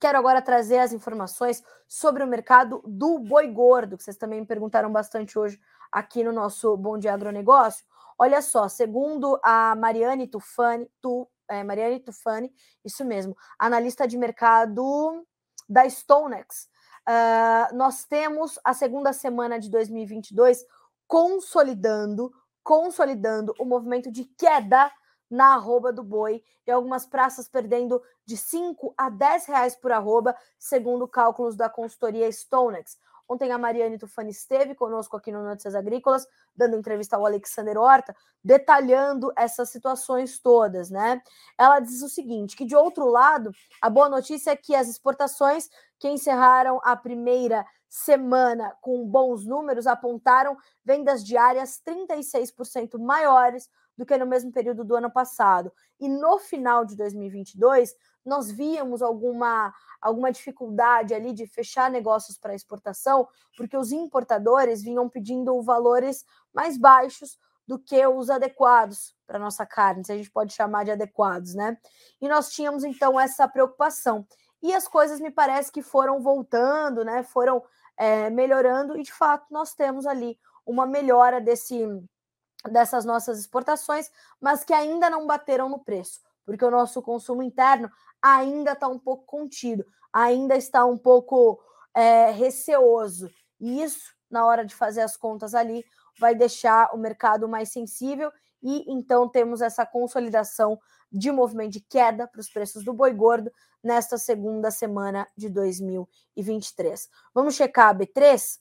Quero agora trazer as informações sobre o mercado do boi gordo, que vocês também me perguntaram bastante hoje aqui no nosso Bom Dia Agronegócio. Olha só, segundo a Mariane Tufani, tu, é, Mariane Tufani, isso mesmo, analista de mercado da Stonex, uh, nós temos a segunda semana de 2022 consolidando, consolidando o movimento de queda na arroba do boi e algumas praças perdendo de 5 a 10 reais por arroba, segundo cálculos da consultoria Stonex. Ontem a Mariane Tufani esteve conosco aqui no Notícias Agrícolas, dando entrevista ao Alexander Horta, detalhando essas situações todas, né? Ela diz o seguinte: que de outro lado, a boa notícia é que as exportações que encerraram a primeira semana com bons números apontaram vendas diárias 36% maiores do que no mesmo período do ano passado. E no final de 2022, nós víamos alguma, alguma dificuldade ali de fechar negócios para exportação, porque os importadores vinham pedindo valores mais baixos do que os adequados para nossa carne, se a gente pode chamar de adequados, né? E nós tínhamos então essa preocupação. E as coisas me parece que foram voltando, né? Foram é, melhorando, e de fato nós temos ali uma melhora desse dessas nossas exportações, mas que ainda não bateram no preço, porque o nosso consumo interno ainda está um pouco contido, ainda está um pouco é, receoso. E isso, na hora de fazer as contas ali, vai deixar o mercado mais sensível e então temos essa consolidação de movimento de queda para os preços do boi gordo nesta segunda semana de 2023. Vamos checar a B3?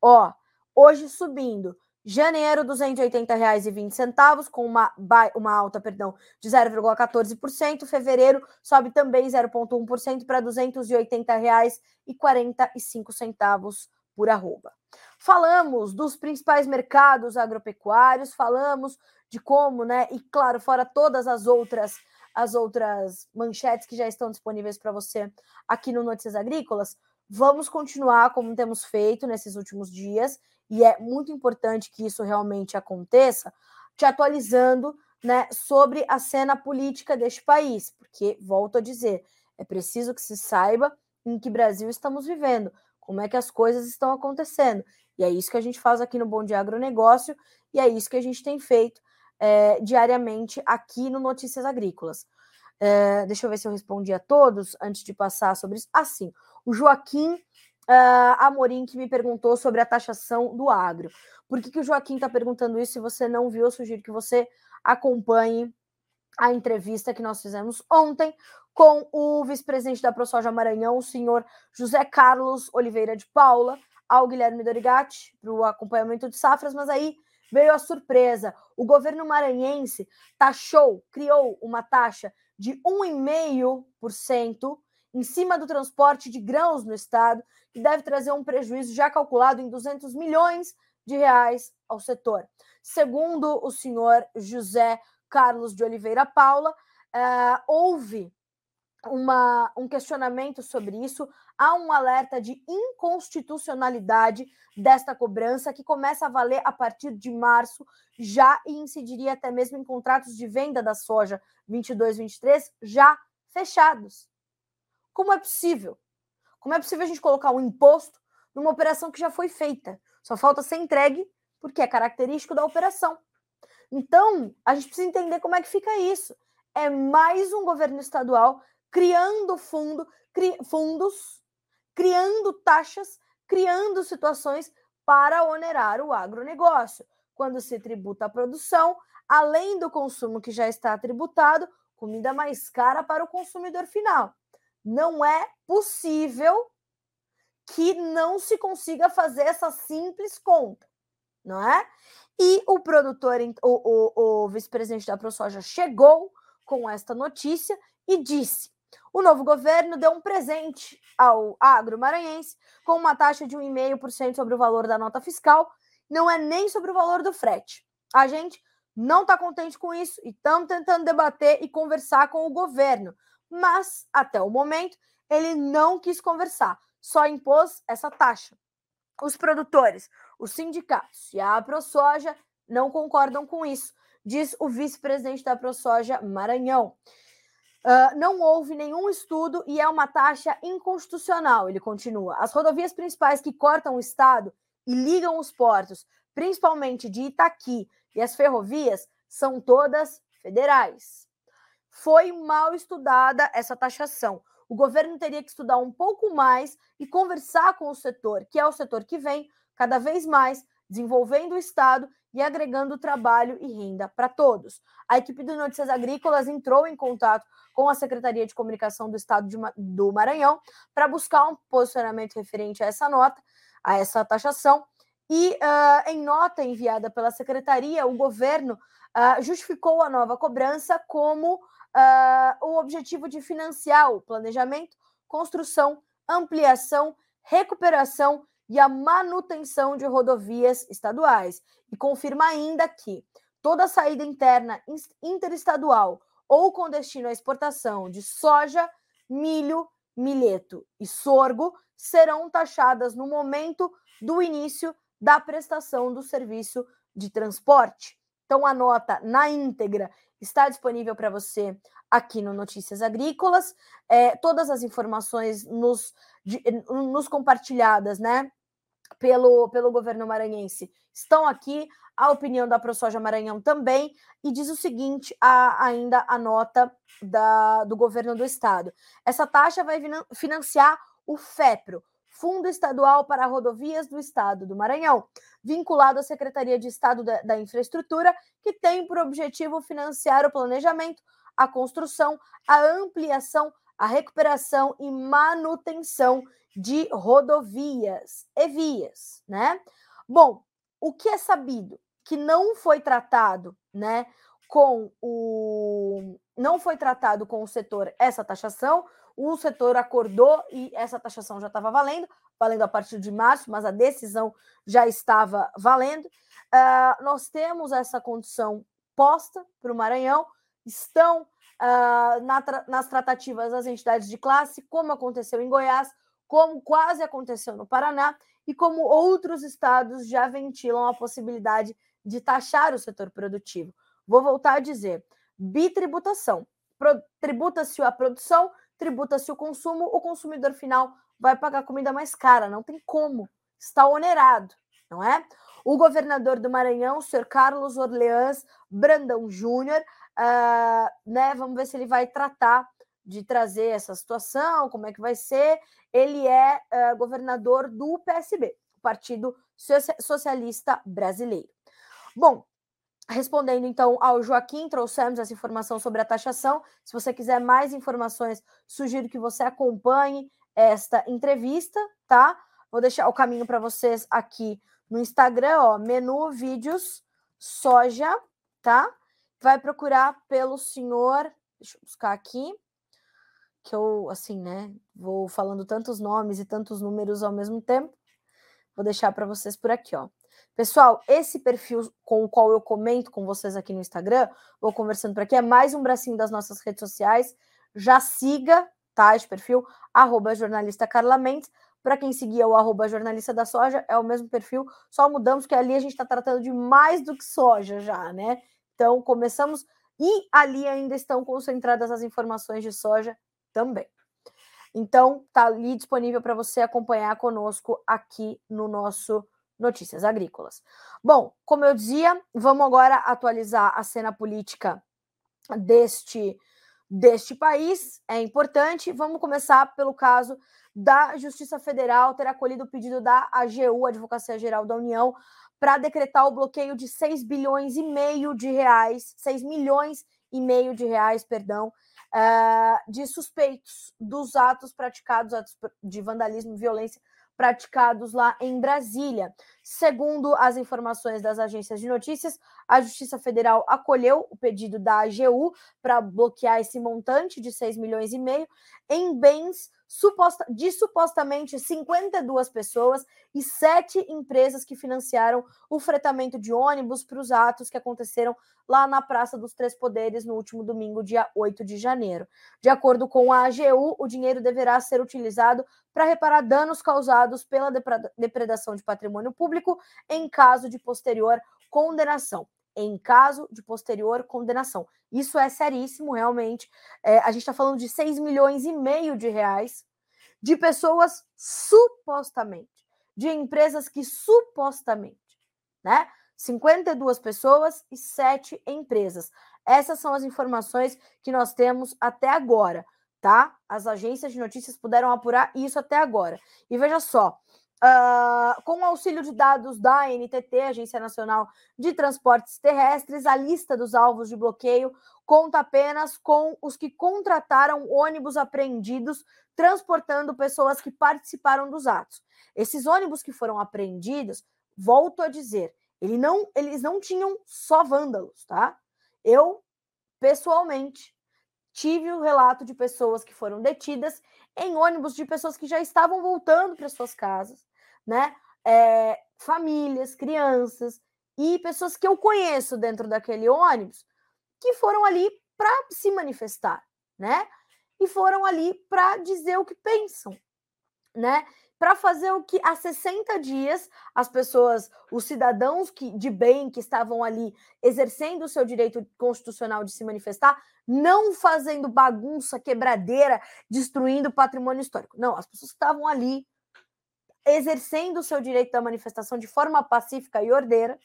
Ó, hoje subindo Janeiro, R$ 280,20, com uma, uma alta perdão, de 0,14%. Fevereiro sobe também 0,1% para R$ 280,45 por arroba. Falamos dos principais mercados agropecuários, falamos de como, né? E claro, fora todas as outras as outras manchetes que já estão disponíveis para você aqui no Notícias Agrícolas, vamos continuar como temos feito nesses últimos dias e é muito importante que isso realmente aconteça, te atualizando né, sobre a cena política deste país, porque, volto a dizer, é preciso que se saiba em que Brasil estamos vivendo, como é que as coisas estão acontecendo. E é isso que a gente faz aqui no Bom Dia Agronegócio, e é isso que a gente tem feito é, diariamente aqui no Notícias Agrícolas. É, deixa eu ver se eu respondi a todos antes de passar sobre isso. Assim, ah, o Joaquim uh, Amorim que me perguntou sobre a taxação do agro. Por que, que o Joaquim está perguntando isso? Se você não viu, eu sugiro que você acompanhe a entrevista que nós fizemos ontem com o vice-presidente da ProSoja Maranhão, o senhor José Carlos Oliveira de Paula, ao Guilherme Dorigatti, para o acompanhamento de safras, mas aí veio a surpresa. O governo maranhense taxou, criou uma taxa de 1,5% em cima do transporte de grãos no estado, que deve trazer um prejuízo já calculado em 200 milhões de reais ao setor. Segundo o senhor José Carlos de Oliveira Paula, uh, houve uma, um questionamento sobre isso, há um alerta de inconstitucionalidade desta cobrança que começa a valer a partir de março, já e incidiria até mesmo em contratos de venda da soja 22-23 já fechados. Como é possível? Como é possível a gente colocar um imposto numa operação que já foi feita? Só falta ser entregue porque é característico da operação. Então, a gente precisa entender como é que fica isso. É mais um governo estadual criando fundo, cri, fundos, criando taxas, criando situações para onerar o agronegócio. Quando se tributa a produção, além do consumo que já está tributado, comida mais cara para o consumidor final. Não é possível que não se consiga fazer essa simples conta, não é? E o produtor, o, o, o vice-presidente da ProSoja chegou com esta notícia e disse: o novo governo deu um presente ao agro maranhense com uma taxa de 1,5% sobre o valor da nota fiscal, não é nem sobre o valor do frete. A gente não está contente com isso e estamos tentando debater e conversar com o governo, mas até o momento ele não quis conversar, só impôs essa taxa. Os produtores, os sindicatos e a ProSoja não concordam com isso, diz o vice-presidente da ProSoja Maranhão. Uh, não houve nenhum estudo e é uma taxa inconstitucional, ele continua. As rodovias principais que cortam o estado e ligam os portos, principalmente de Itaqui e as ferrovias, são todas federais. Foi mal estudada essa taxação. O governo teria que estudar um pouco mais e conversar com o setor, que é o setor que vem cada vez mais desenvolvendo o Estado e agregando trabalho e renda para todos. A equipe do Notícias Agrícolas entrou em contato com a Secretaria de Comunicação do Estado do Maranhão para buscar um posicionamento referente a essa nota, a essa taxação. E uh, em nota enviada pela Secretaria, o governo uh, justificou a nova cobrança como uh, o objetivo de financiar o planejamento, construção, ampliação, recuperação e a manutenção de rodovias estaduais. E confirma ainda que toda saída interna interestadual ou com destino à exportação de soja, milho, milheto e sorgo serão taxadas no momento do início da prestação do serviço de transporte. Então, a nota na íntegra está disponível para você aqui no Notícias Agrícolas. É, todas as informações nos, de, nos compartilhadas, né? Pelo, pelo governo maranhense estão aqui, a opinião da ProSoja Maranhão também, e diz o seguinte: a, ainda a nota da, do governo do estado. Essa taxa vai financiar o FEPRO, Fundo Estadual para Rodovias do Estado do Maranhão, vinculado à Secretaria de Estado da, da Infraestrutura, que tem por objetivo financiar o planejamento, a construção, a ampliação, a recuperação e manutenção de rodovias e vias, né? Bom, o que é sabido que não foi tratado, né, com o não foi tratado com o setor essa taxação, o setor acordou e essa taxação já estava valendo, valendo a partir de março, mas a decisão já estava valendo. Uh, nós temos essa condição posta para o Maranhão, estão uh, na tra nas tratativas das entidades de classe, como aconteceu em Goiás, como quase aconteceu no Paraná e como outros estados já ventilam a possibilidade de taxar o setor produtivo. Vou voltar a dizer: bitributação. Tributa-se a produção, tributa-se o consumo, o consumidor final vai pagar comida mais cara. Não tem como. Está onerado, não é? O governador do Maranhão, o senhor Carlos Orleans Brandão Júnior, uh, né? Vamos ver se ele vai tratar de trazer essa situação, como é que vai ser. Ele é uh, governador do PSB, Partido Socialista Brasileiro. Bom, respondendo então ao Joaquim, trouxemos essa informação sobre a taxação. Se você quiser mais informações, sugiro que você acompanhe esta entrevista, tá? Vou deixar o caminho para vocês aqui no Instagram, ó, menu vídeos soja, tá? Vai procurar pelo senhor, deixa eu buscar aqui, que eu, assim, né, vou falando tantos nomes e tantos números ao mesmo tempo. Vou deixar para vocês por aqui, ó. Pessoal, esse perfil com o qual eu comento com vocês aqui no Instagram, vou conversando por aqui, é mais um bracinho das nossas redes sociais. Já siga, tá? Esse perfil, arroba jornalista Carla Mendes. Para quem seguia o arroba jornalista da soja, é o mesmo perfil, só mudamos que ali a gente está tratando de mais do que soja já, né? Então, começamos. E ali ainda estão concentradas as informações de soja também. Então, tá ali disponível para você acompanhar conosco aqui no nosso Notícias Agrícolas. Bom, como eu dizia, vamos agora atualizar a cena política deste deste país. É importante. Vamos começar pelo caso da Justiça Federal ter acolhido o pedido da AGU, Advocacia Geral da União, para decretar o bloqueio de 6 bilhões e meio de reais, 6 milhões e meio de reais, perdão, uh, de suspeitos dos atos praticados atos de vandalismo e violência praticados lá em Brasília. Segundo as informações das agências de notícias, a Justiça Federal acolheu o pedido da AGU para bloquear esse montante de 6 milhões e meio em bens suposta, de supostamente 52 pessoas e sete empresas que financiaram o fretamento de ônibus para os atos que aconteceram lá na Praça dos Três Poderes no último domingo, dia 8 de janeiro. De acordo com a AGU, o dinheiro deverá ser utilizado para reparar danos causados pela depredação de patrimônio público em caso de posterior condenação em caso de posterior condenação. Isso é seríssimo, realmente. É, a gente está falando de 6 milhões e meio de reais de pessoas supostamente, de empresas que supostamente, né? 52 pessoas e 7 empresas. Essas são as informações que nós temos até agora, tá? As agências de notícias puderam apurar isso até agora. E veja só, Uh, com o auxílio de dados da NTT, Agência Nacional de Transportes Terrestres, a lista dos alvos de bloqueio conta apenas com os que contrataram ônibus apreendidos transportando pessoas que participaram dos atos. Esses ônibus que foram apreendidos, volto a dizer, ele não, eles não tinham só vândalos, tá? Eu, pessoalmente, tive o relato de pessoas que foram detidas em ônibus de pessoas que já estavam voltando para suas casas né? É, famílias, crianças e pessoas que eu conheço dentro daquele ônibus que foram ali para se manifestar, né? E foram ali para dizer o que pensam, né? Para fazer o que há 60 dias as pessoas, os cidadãos que, de bem que estavam ali exercendo o seu direito constitucional de se manifestar, não fazendo bagunça, quebradeira, destruindo patrimônio histórico. Não, as pessoas estavam ali exercendo o seu direito da manifestação de forma pacífica e ordeira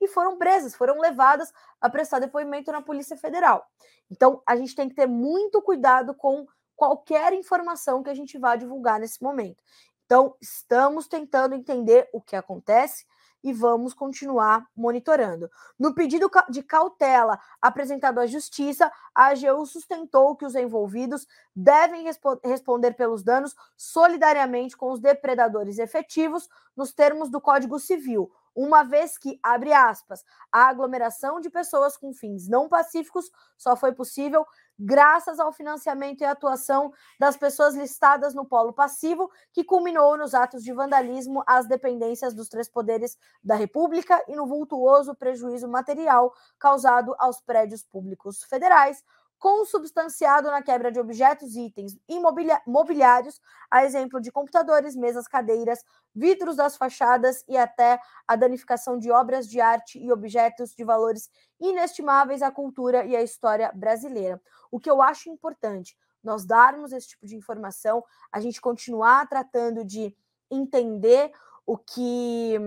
e foram presas, foram levadas a prestar depoimento na Polícia Federal. Então, a gente tem que ter muito cuidado com qualquer informação que a gente vá divulgar nesse momento. Então, estamos tentando entender o que acontece e vamos continuar monitorando. No pedido de cautela apresentado à Justiça, a AGU sustentou que os envolvidos devem respo responder pelos danos solidariamente com os depredadores efetivos, nos termos do Código Civil, uma vez que, abre aspas, a aglomeração de pessoas com fins não pacíficos só foi possível graças ao financiamento e atuação das pessoas listadas no polo passivo, que culminou nos atos de vandalismo às dependências dos três poderes da República e no vultuoso prejuízo material causado aos prédios públicos federais, consubstanciado na quebra de objetos e itens imobiliários, a exemplo de computadores, mesas, cadeiras, vidros das fachadas e até a danificação de obras de arte e objetos de valores inestimáveis à cultura e à história brasileira. O que eu acho importante, nós darmos esse tipo de informação, a gente continuar tratando de entender o que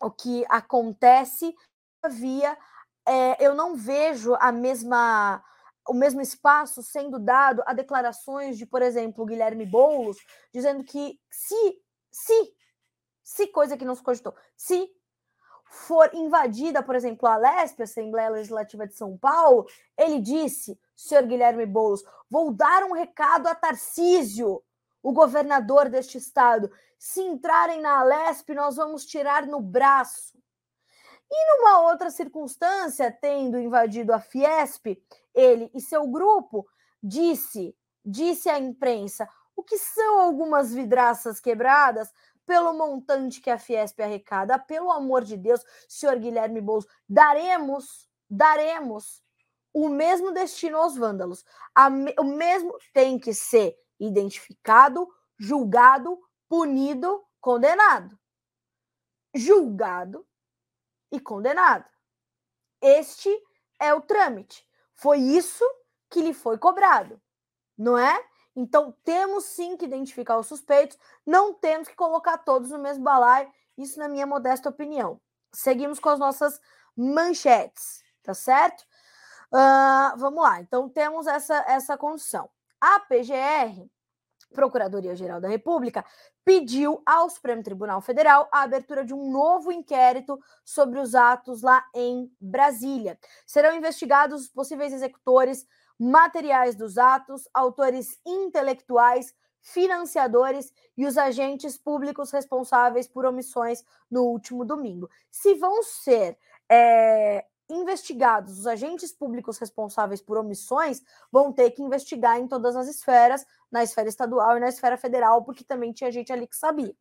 o que acontece, via é, eu não vejo a mesma o mesmo espaço sendo dado a declarações de, por exemplo, Guilherme Boulos, dizendo que se, se, se coisa que não se cogitou, se for invadida, por exemplo, a Lesp, a Assembleia Legislativa de São Paulo, ele disse, senhor Guilherme Boulos, vou dar um recado a Tarcísio, o governador deste estado. Se entrarem na Lesp, nós vamos tirar no braço. E numa outra circunstância, tendo invadido a Fiesp, ele e seu grupo disse, disse à imprensa, o que são algumas vidraças quebradas pelo montante que a Fiesp arrecada. Pelo amor de Deus, senhor Guilherme Boulos, daremos, daremos o mesmo destino aos vândalos. Me, o mesmo tem que ser identificado, julgado, punido, condenado. Julgado, e condenado. Este é o trâmite. Foi isso que lhe foi cobrado, não é? Então temos sim que identificar os suspeitos, não temos que colocar todos no mesmo balaio, isso na minha modesta opinião. Seguimos com as nossas manchetes, tá certo? Uh, vamos lá, então temos essa, essa condição. A PGR Procuradoria-Geral da República pediu ao Supremo Tribunal Federal a abertura de um novo inquérito sobre os atos lá em Brasília. Serão investigados os possíveis executores, materiais dos atos, autores intelectuais, financiadores e os agentes públicos responsáveis por omissões no último domingo. Se vão ser é, investigados, os agentes públicos responsáveis por omissões vão ter que investigar em todas as esferas, na esfera estadual e na esfera federal, porque também tinha gente ali que sabia.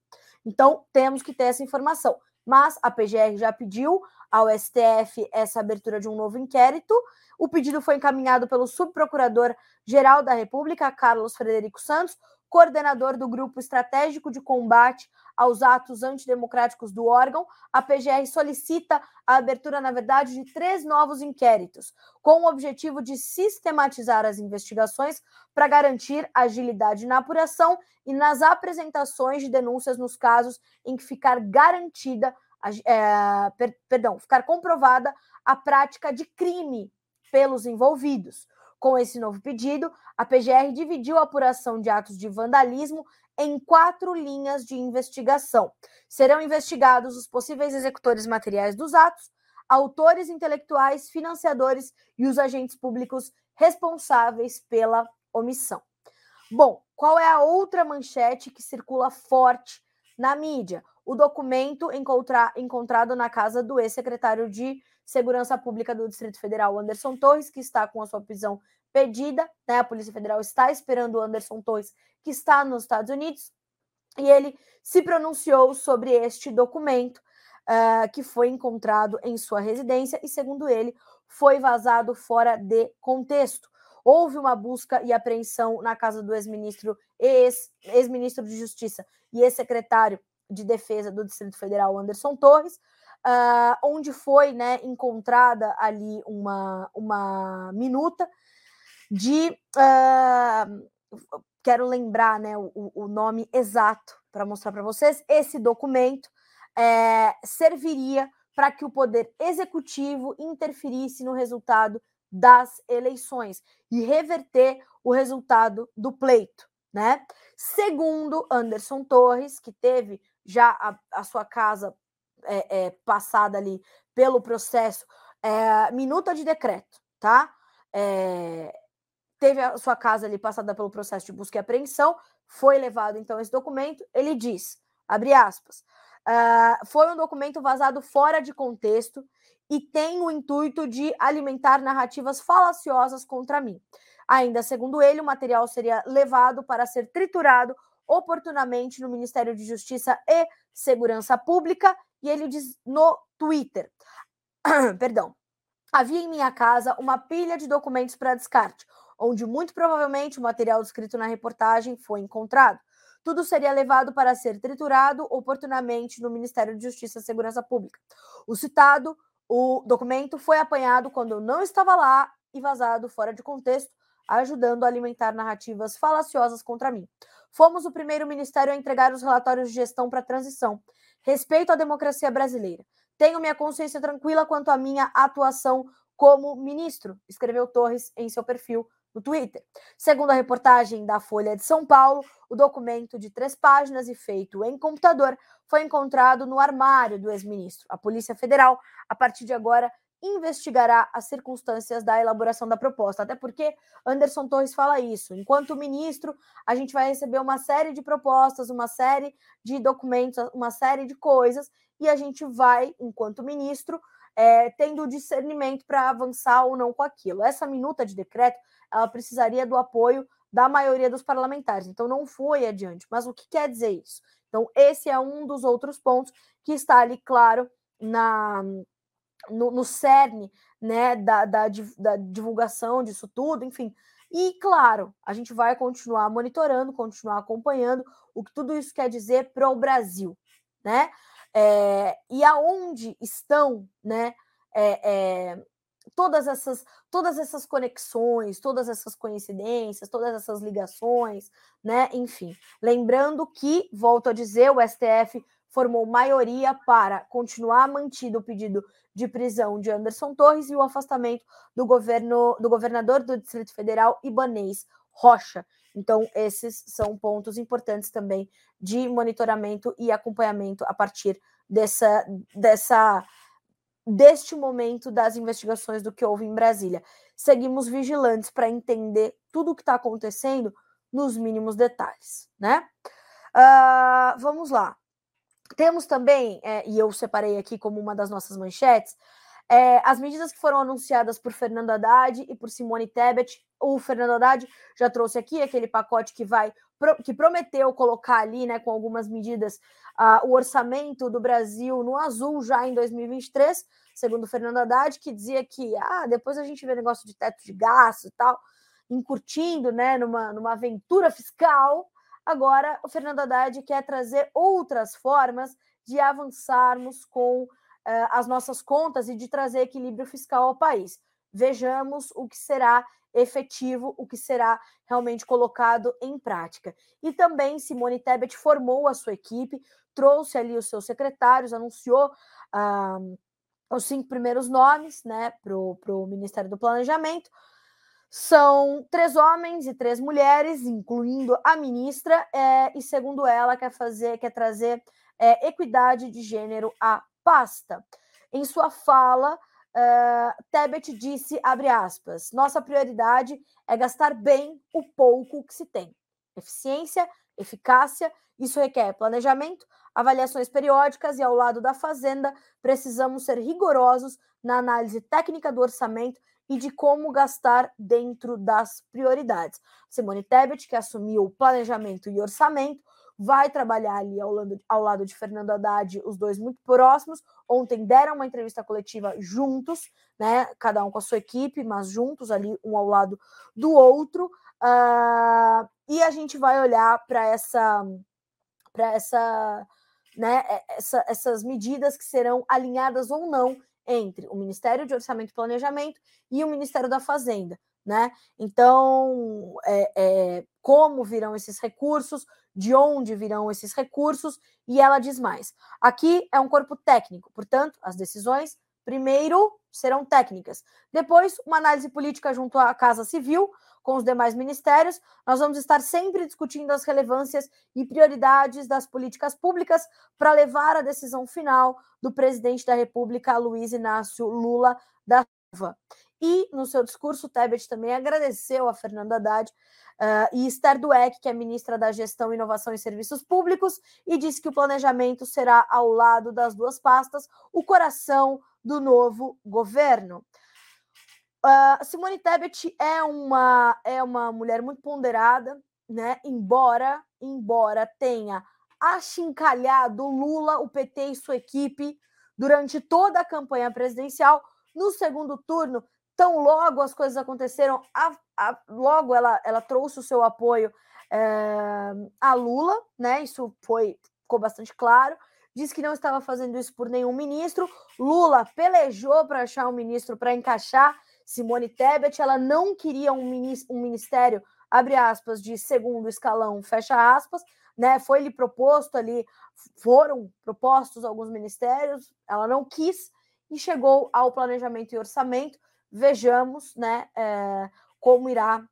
Então, temos que ter essa informação. Mas a PGR já pediu ao STF essa abertura de um novo inquérito. O pedido foi encaminhado pelo subprocurador-geral da República, Carlos Frederico Santos, coordenador do Grupo Estratégico de Combate aos Atos Antidemocráticos do órgão, a PGR solicita a abertura, na verdade, de três novos inquéritos, com o objetivo de sistematizar as investigações para garantir agilidade na apuração e nas apresentações de denúncias nos casos em que ficar garantida, é, per, perdão, ficar comprovada a prática de crime pelos envolvidos. Com esse novo pedido, a PGR dividiu a apuração de atos de vandalismo em quatro linhas de investigação. Serão investigados os possíveis executores materiais dos atos, autores intelectuais, financiadores e os agentes públicos responsáveis pela omissão. Bom, qual é a outra manchete que circula forte na mídia? O documento encontra, encontrado na casa do ex-secretário de Segurança Pública do Distrito Federal, Anderson Torres, que está com a sua prisão pedida, né? A Polícia Federal está esperando o Anderson Torres, que está nos Estados Unidos, e ele se pronunciou sobre este documento uh, que foi encontrado em sua residência e, segundo ele, foi vazado fora de contexto. Houve uma busca e apreensão na casa do ex-ministro, ex-ministro de Justiça e ex-secretário de Defesa do Distrito Federal, Anderson Torres, uh, onde foi né, encontrada ali uma, uma minuta de. Uh, quero lembrar né, o, o nome exato para mostrar para vocês. Esse documento é, serviria para que o poder executivo interferisse no resultado das eleições e reverter o resultado do pleito, né? Segundo Anderson Torres, que teve já a, a sua casa é, é, passada ali pelo processo, é, minuta de decreto, tá? Teve a sua casa ali passada pelo processo de busca e apreensão, foi levado então esse documento. Ele diz, abre aspas, uh, foi um documento vazado fora de contexto e tem o intuito de alimentar narrativas falaciosas contra mim. Ainda segundo ele, o material seria levado para ser triturado oportunamente no Ministério de Justiça e Segurança Pública e ele diz no Twitter, perdão, havia em minha casa uma pilha de documentos para descarte, onde muito provavelmente o material descrito na reportagem foi encontrado. Tudo seria levado para ser triturado oportunamente no Ministério de Justiça e Segurança Pública. O citado, o documento foi apanhado quando eu não estava lá e vazado fora de contexto, ajudando a alimentar narrativas falaciosas contra mim. Fomos o primeiro ministério a entregar os relatórios de gestão para a transição. Respeito à democracia brasileira. Tenho minha consciência tranquila quanto à minha atuação como ministro, escreveu Torres em seu perfil no Twitter. Segundo a reportagem da Folha de São Paulo, o documento de três páginas e feito em computador foi encontrado no armário do ex-ministro. A Polícia Federal, a partir de agora, investigará as circunstâncias da elaboração da proposta. Até porque Anderson Torres fala isso. Enquanto ministro, a gente vai receber uma série de propostas, uma série de documentos, uma série de coisas, e a gente vai, enquanto ministro, é, tendo discernimento para avançar ou não com aquilo. Essa minuta de decreto, ela precisaria do apoio da maioria dos parlamentares. Então, não foi adiante. Mas o que quer dizer isso? Então, esse é um dos outros pontos que está ali, claro, na no, no cerne né, da, da, da divulgação disso tudo, enfim. E, claro, a gente vai continuar monitorando, continuar acompanhando o que tudo isso quer dizer para o Brasil, né? É, e aonde estão, né? É, é, todas essas todas essas conexões, todas essas coincidências, todas essas ligações, né? Enfim, lembrando que volto a dizer, o STF formou maioria para continuar mantido o pedido de prisão de Anderson Torres e o afastamento do governo do governador do Distrito Federal Ibanês Rocha. Então, esses são pontos importantes também de monitoramento e acompanhamento a partir dessa, dessa deste momento das investigações do que houve em Brasília. Seguimos vigilantes para entender tudo o que está acontecendo nos mínimos detalhes, né? Uh, vamos lá. Temos também, é, e eu separei aqui como uma das nossas manchetes, é, as medidas que foram anunciadas por Fernando Haddad e por Simone Tebet. O Fernando Haddad já trouxe aqui aquele pacote que vai que prometeu colocar ali, né, com algumas medidas, uh, o orçamento do Brasil no azul já em 2023, segundo Fernando Haddad, que dizia que ah, depois a gente vê negócio de teto de gasto e tal, encurtindo, né, numa, numa aventura fiscal. Agora, o Fernando Haddad quer trazer outras formas de avançarmos com uh, as nossas contas e de trazer equilíbrio fiscal ao país. Vejamos o que será efetivo, o que será realmente colocado em prática. E também Simone Tebet formou a sua equipe, trouxe ali os seus secretários, anunciou uh, os cinco primeiros nomes né, para o Ministério do Planejamento. São três homens e três mulheres, incluindo a ministra, é, e segundo ela, quer fazer, quer trazer é, equidade de gênero à pasta. Em sua fala, uh, Tebet disse, abre aspas, nossa prioridade é gastar bem o pouco que se tem. Eficiência, eficácia, isso requer planejamento, avaliações periódicas e, ao lado da Fazenda, precisamos ser rigorosos na análise técnica do orçamento e de como gastar dentro das prioridades. Simone Tebet, que assumiu planejamento e orçamento, vai trabalhar ali ao lado, ao lado de Fernando Haddad, os dois muito próximos. Ontem deram uma entrevista coletiva juntos, né? Cada um com a sua equipe, mas juntos ali, um ao lado do outro. Uh, e a gente vai olhar para essa, para essa, né? Essa, essas medidas que serão alinhadas ou não entre o Ministério de Orçamento e Planejamento e o Ministério da Fazenda. Né? Então, é, é, como virão esses recursos, de onde virão esses recursos, e ela diz mais. Aqui é um corpo técnico, portanto, as decisões, primeiro, serão técnicas. Depois, uma análise política junto à Casa Civil, com os demais ministérios. Nós vamos estar sempre discutindo as relevâncias e prioridades das políticas públicas para levar a decisão final do presidente da República, Luiz Inácio Lula da Silva. E no seu discurso, Tebet também agradeceu a Fernanda Haddad uh, e Esther Dueck, que é ministra da Gestão, Inovação e Serviços Públicos, e disse que o planejamento será ao lado das duas pastas, o coração do novo governo. Uh, Simone Tebet é uma, é uma mulher muito ponderada, né? Embora, embora tenha achincalhado Lula, o PT e sua equipe durante toda a campanha presidencial, no segundo turno, tão logo as coisas aconteceram, a, a, logo ela, ela trouxe o seu apoio é, a Lula, né? Isso foi ficou bastante claro. Disse que não estava fazendo isso por nenhum ministro. Lula pelejou para achar um ministro para encaixar Simone Tebet, ela não queria um, um ministério, abre aspas, de segundo escalão, fecha aspas, né? Foi lhe proposto ali, foram propostos alguns ministérios, ela não quis e chegou ao planejamento e orçamento. Vejamos, né, é, como irá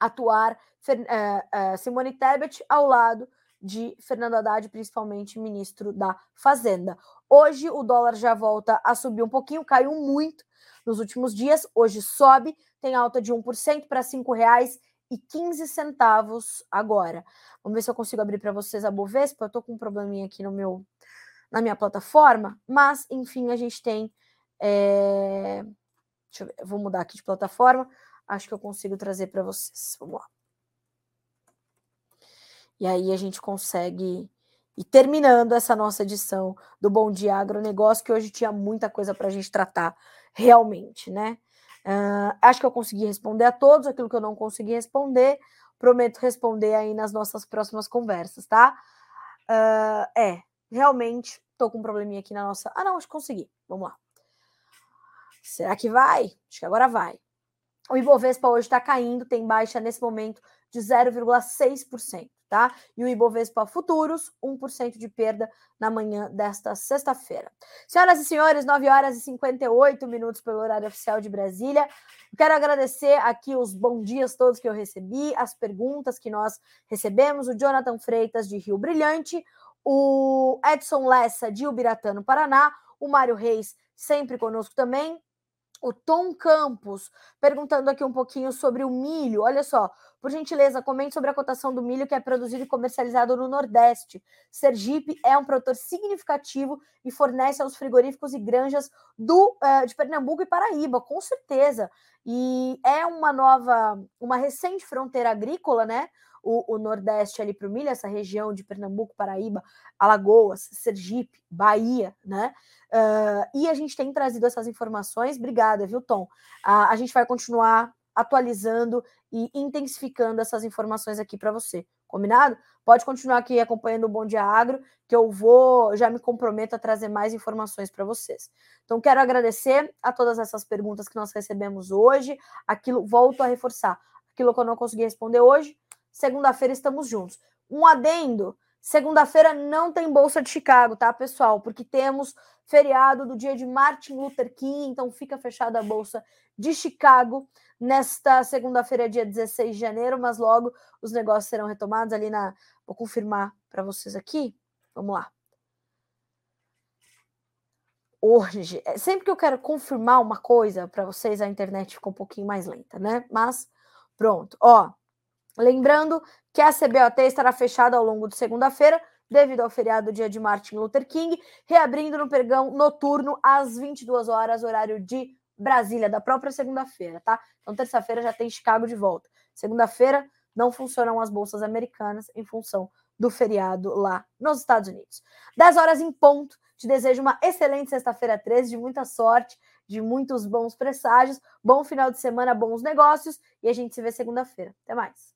atuar é, é, Simone Tebet ao lado de Fernando Haddad, principalmente ministro da Fazenda. Hoje o dólar já volta a subir um pouquinho, caiu muito, nos últimos dias. Hoje sobe, tem alta de 1% para R$ 5,15 agora. Vamos ver se eu consigo abrir para vocês a Bovespa. Eu estou com um probleminha aqui no meu, na minha plataforma, mas enfim, a gente tem. É... Deixa eu ver, vou mudar aqui de plataforma. Acho que eu consigo trazer para vocês. Vamos lá. E aí a gente consegue e terminando essa nossa edição do Bom Dia Agronegócio, que hoje tinha muita coisa para a gente tratar realmente, né? Uh, acho que eu consegui responder a todos aquilo que eu não consegui responder. Prometo responder aí nas nossas próximas conversas, tá? Uh, é, realmente tô com um probleminha aqui na nossa. Ah, não, acho que consegui. Vamos lá. Será que vai? Acho que agora vai. O Ibovespa hoje está caindo, tem baixa nesse momento de 0,6% tá? E o Ibovespa Futuros, 1% de perda na manhã desta sexta-feira. Senhoras e senhores, 9 horas e 58 minutos pelo horário oficial de Brasília. Quero agradecer aqui os bons dias todos que eu recebi, as perguntas que nós recebemos, o Jonathan Freitas de Rio Brilhante, o Edson Lessa de Ubiratã, no Paraná, o Mário Reis sempre conosco também, O Tom Campos perguntando aqui um pouquinho sobre o milho. Olha só, por gentileza, comente sobre a cotação do milho que é produzido e comercializado no Nordeste. Sergipe é um produtor significativo e fornece aos frigoríficos e granjas do, uh, de Pernambuco e Paraíba, com certeza. E é uma nova, uma recente fronteira agrícola, né? O, o Nordeste ali para o milho, essa região de Pernambuco, Paraíba, Alagoas, Sergipe, Bahia, né? Uh, e a gente tem trazido essas informações. Obrigada, viu, Tom? Uh, a gente vai continuar atualizando e intensificando essas informações aqui para você. Combinado? Pode continuar aqui acompanhando o Bom Dia Agro, que eu vou, já me comprometo a trazer mais informações para vocês. Então, quero agradecer a todas essas perguntas que nós recebemos hoje. Aquilo, volto a reforçar, aquilo que eu não consegui responder hoje, segunda-feira estamos juntos. Um adendo Segunda-feira não tem Bolsa de Chicago, tá, pessoal? Porque temos feriado do dia de Martin Luther King, então fica fechada a Bolsa de Chicago nesta segunda-feira, dia 16 de janeiro, mas logo os negócios serão retomados ali na. Vou confirmar para vocês aqui. Vamos lá. Hoje, é, sempre que eu quero confirmar uma coisa para vocês, a internet fica um pouquinho mais lenta, né? Mas pronto, ó. Lembrando que a CBOT estará fechada ao longo de segunda-feira, devido ao feriado dia de Martin Luther King, reabrindo no pregão noturno às 22 horas, horário de Brasília, da própria segunda-feira, tá? Então, terça-feira já tem Chicago de volta. Segunda-feira não funcionam as bolsas americanas em função do feriado lá nos Estados Unidos. 10 horas em ponto. Te desejo uma excelente sexta-feira 13, de muita sorte, de muitos bons presságios, bom final de semana, bons negócios e a gente se vê segunda-feira. Até mais.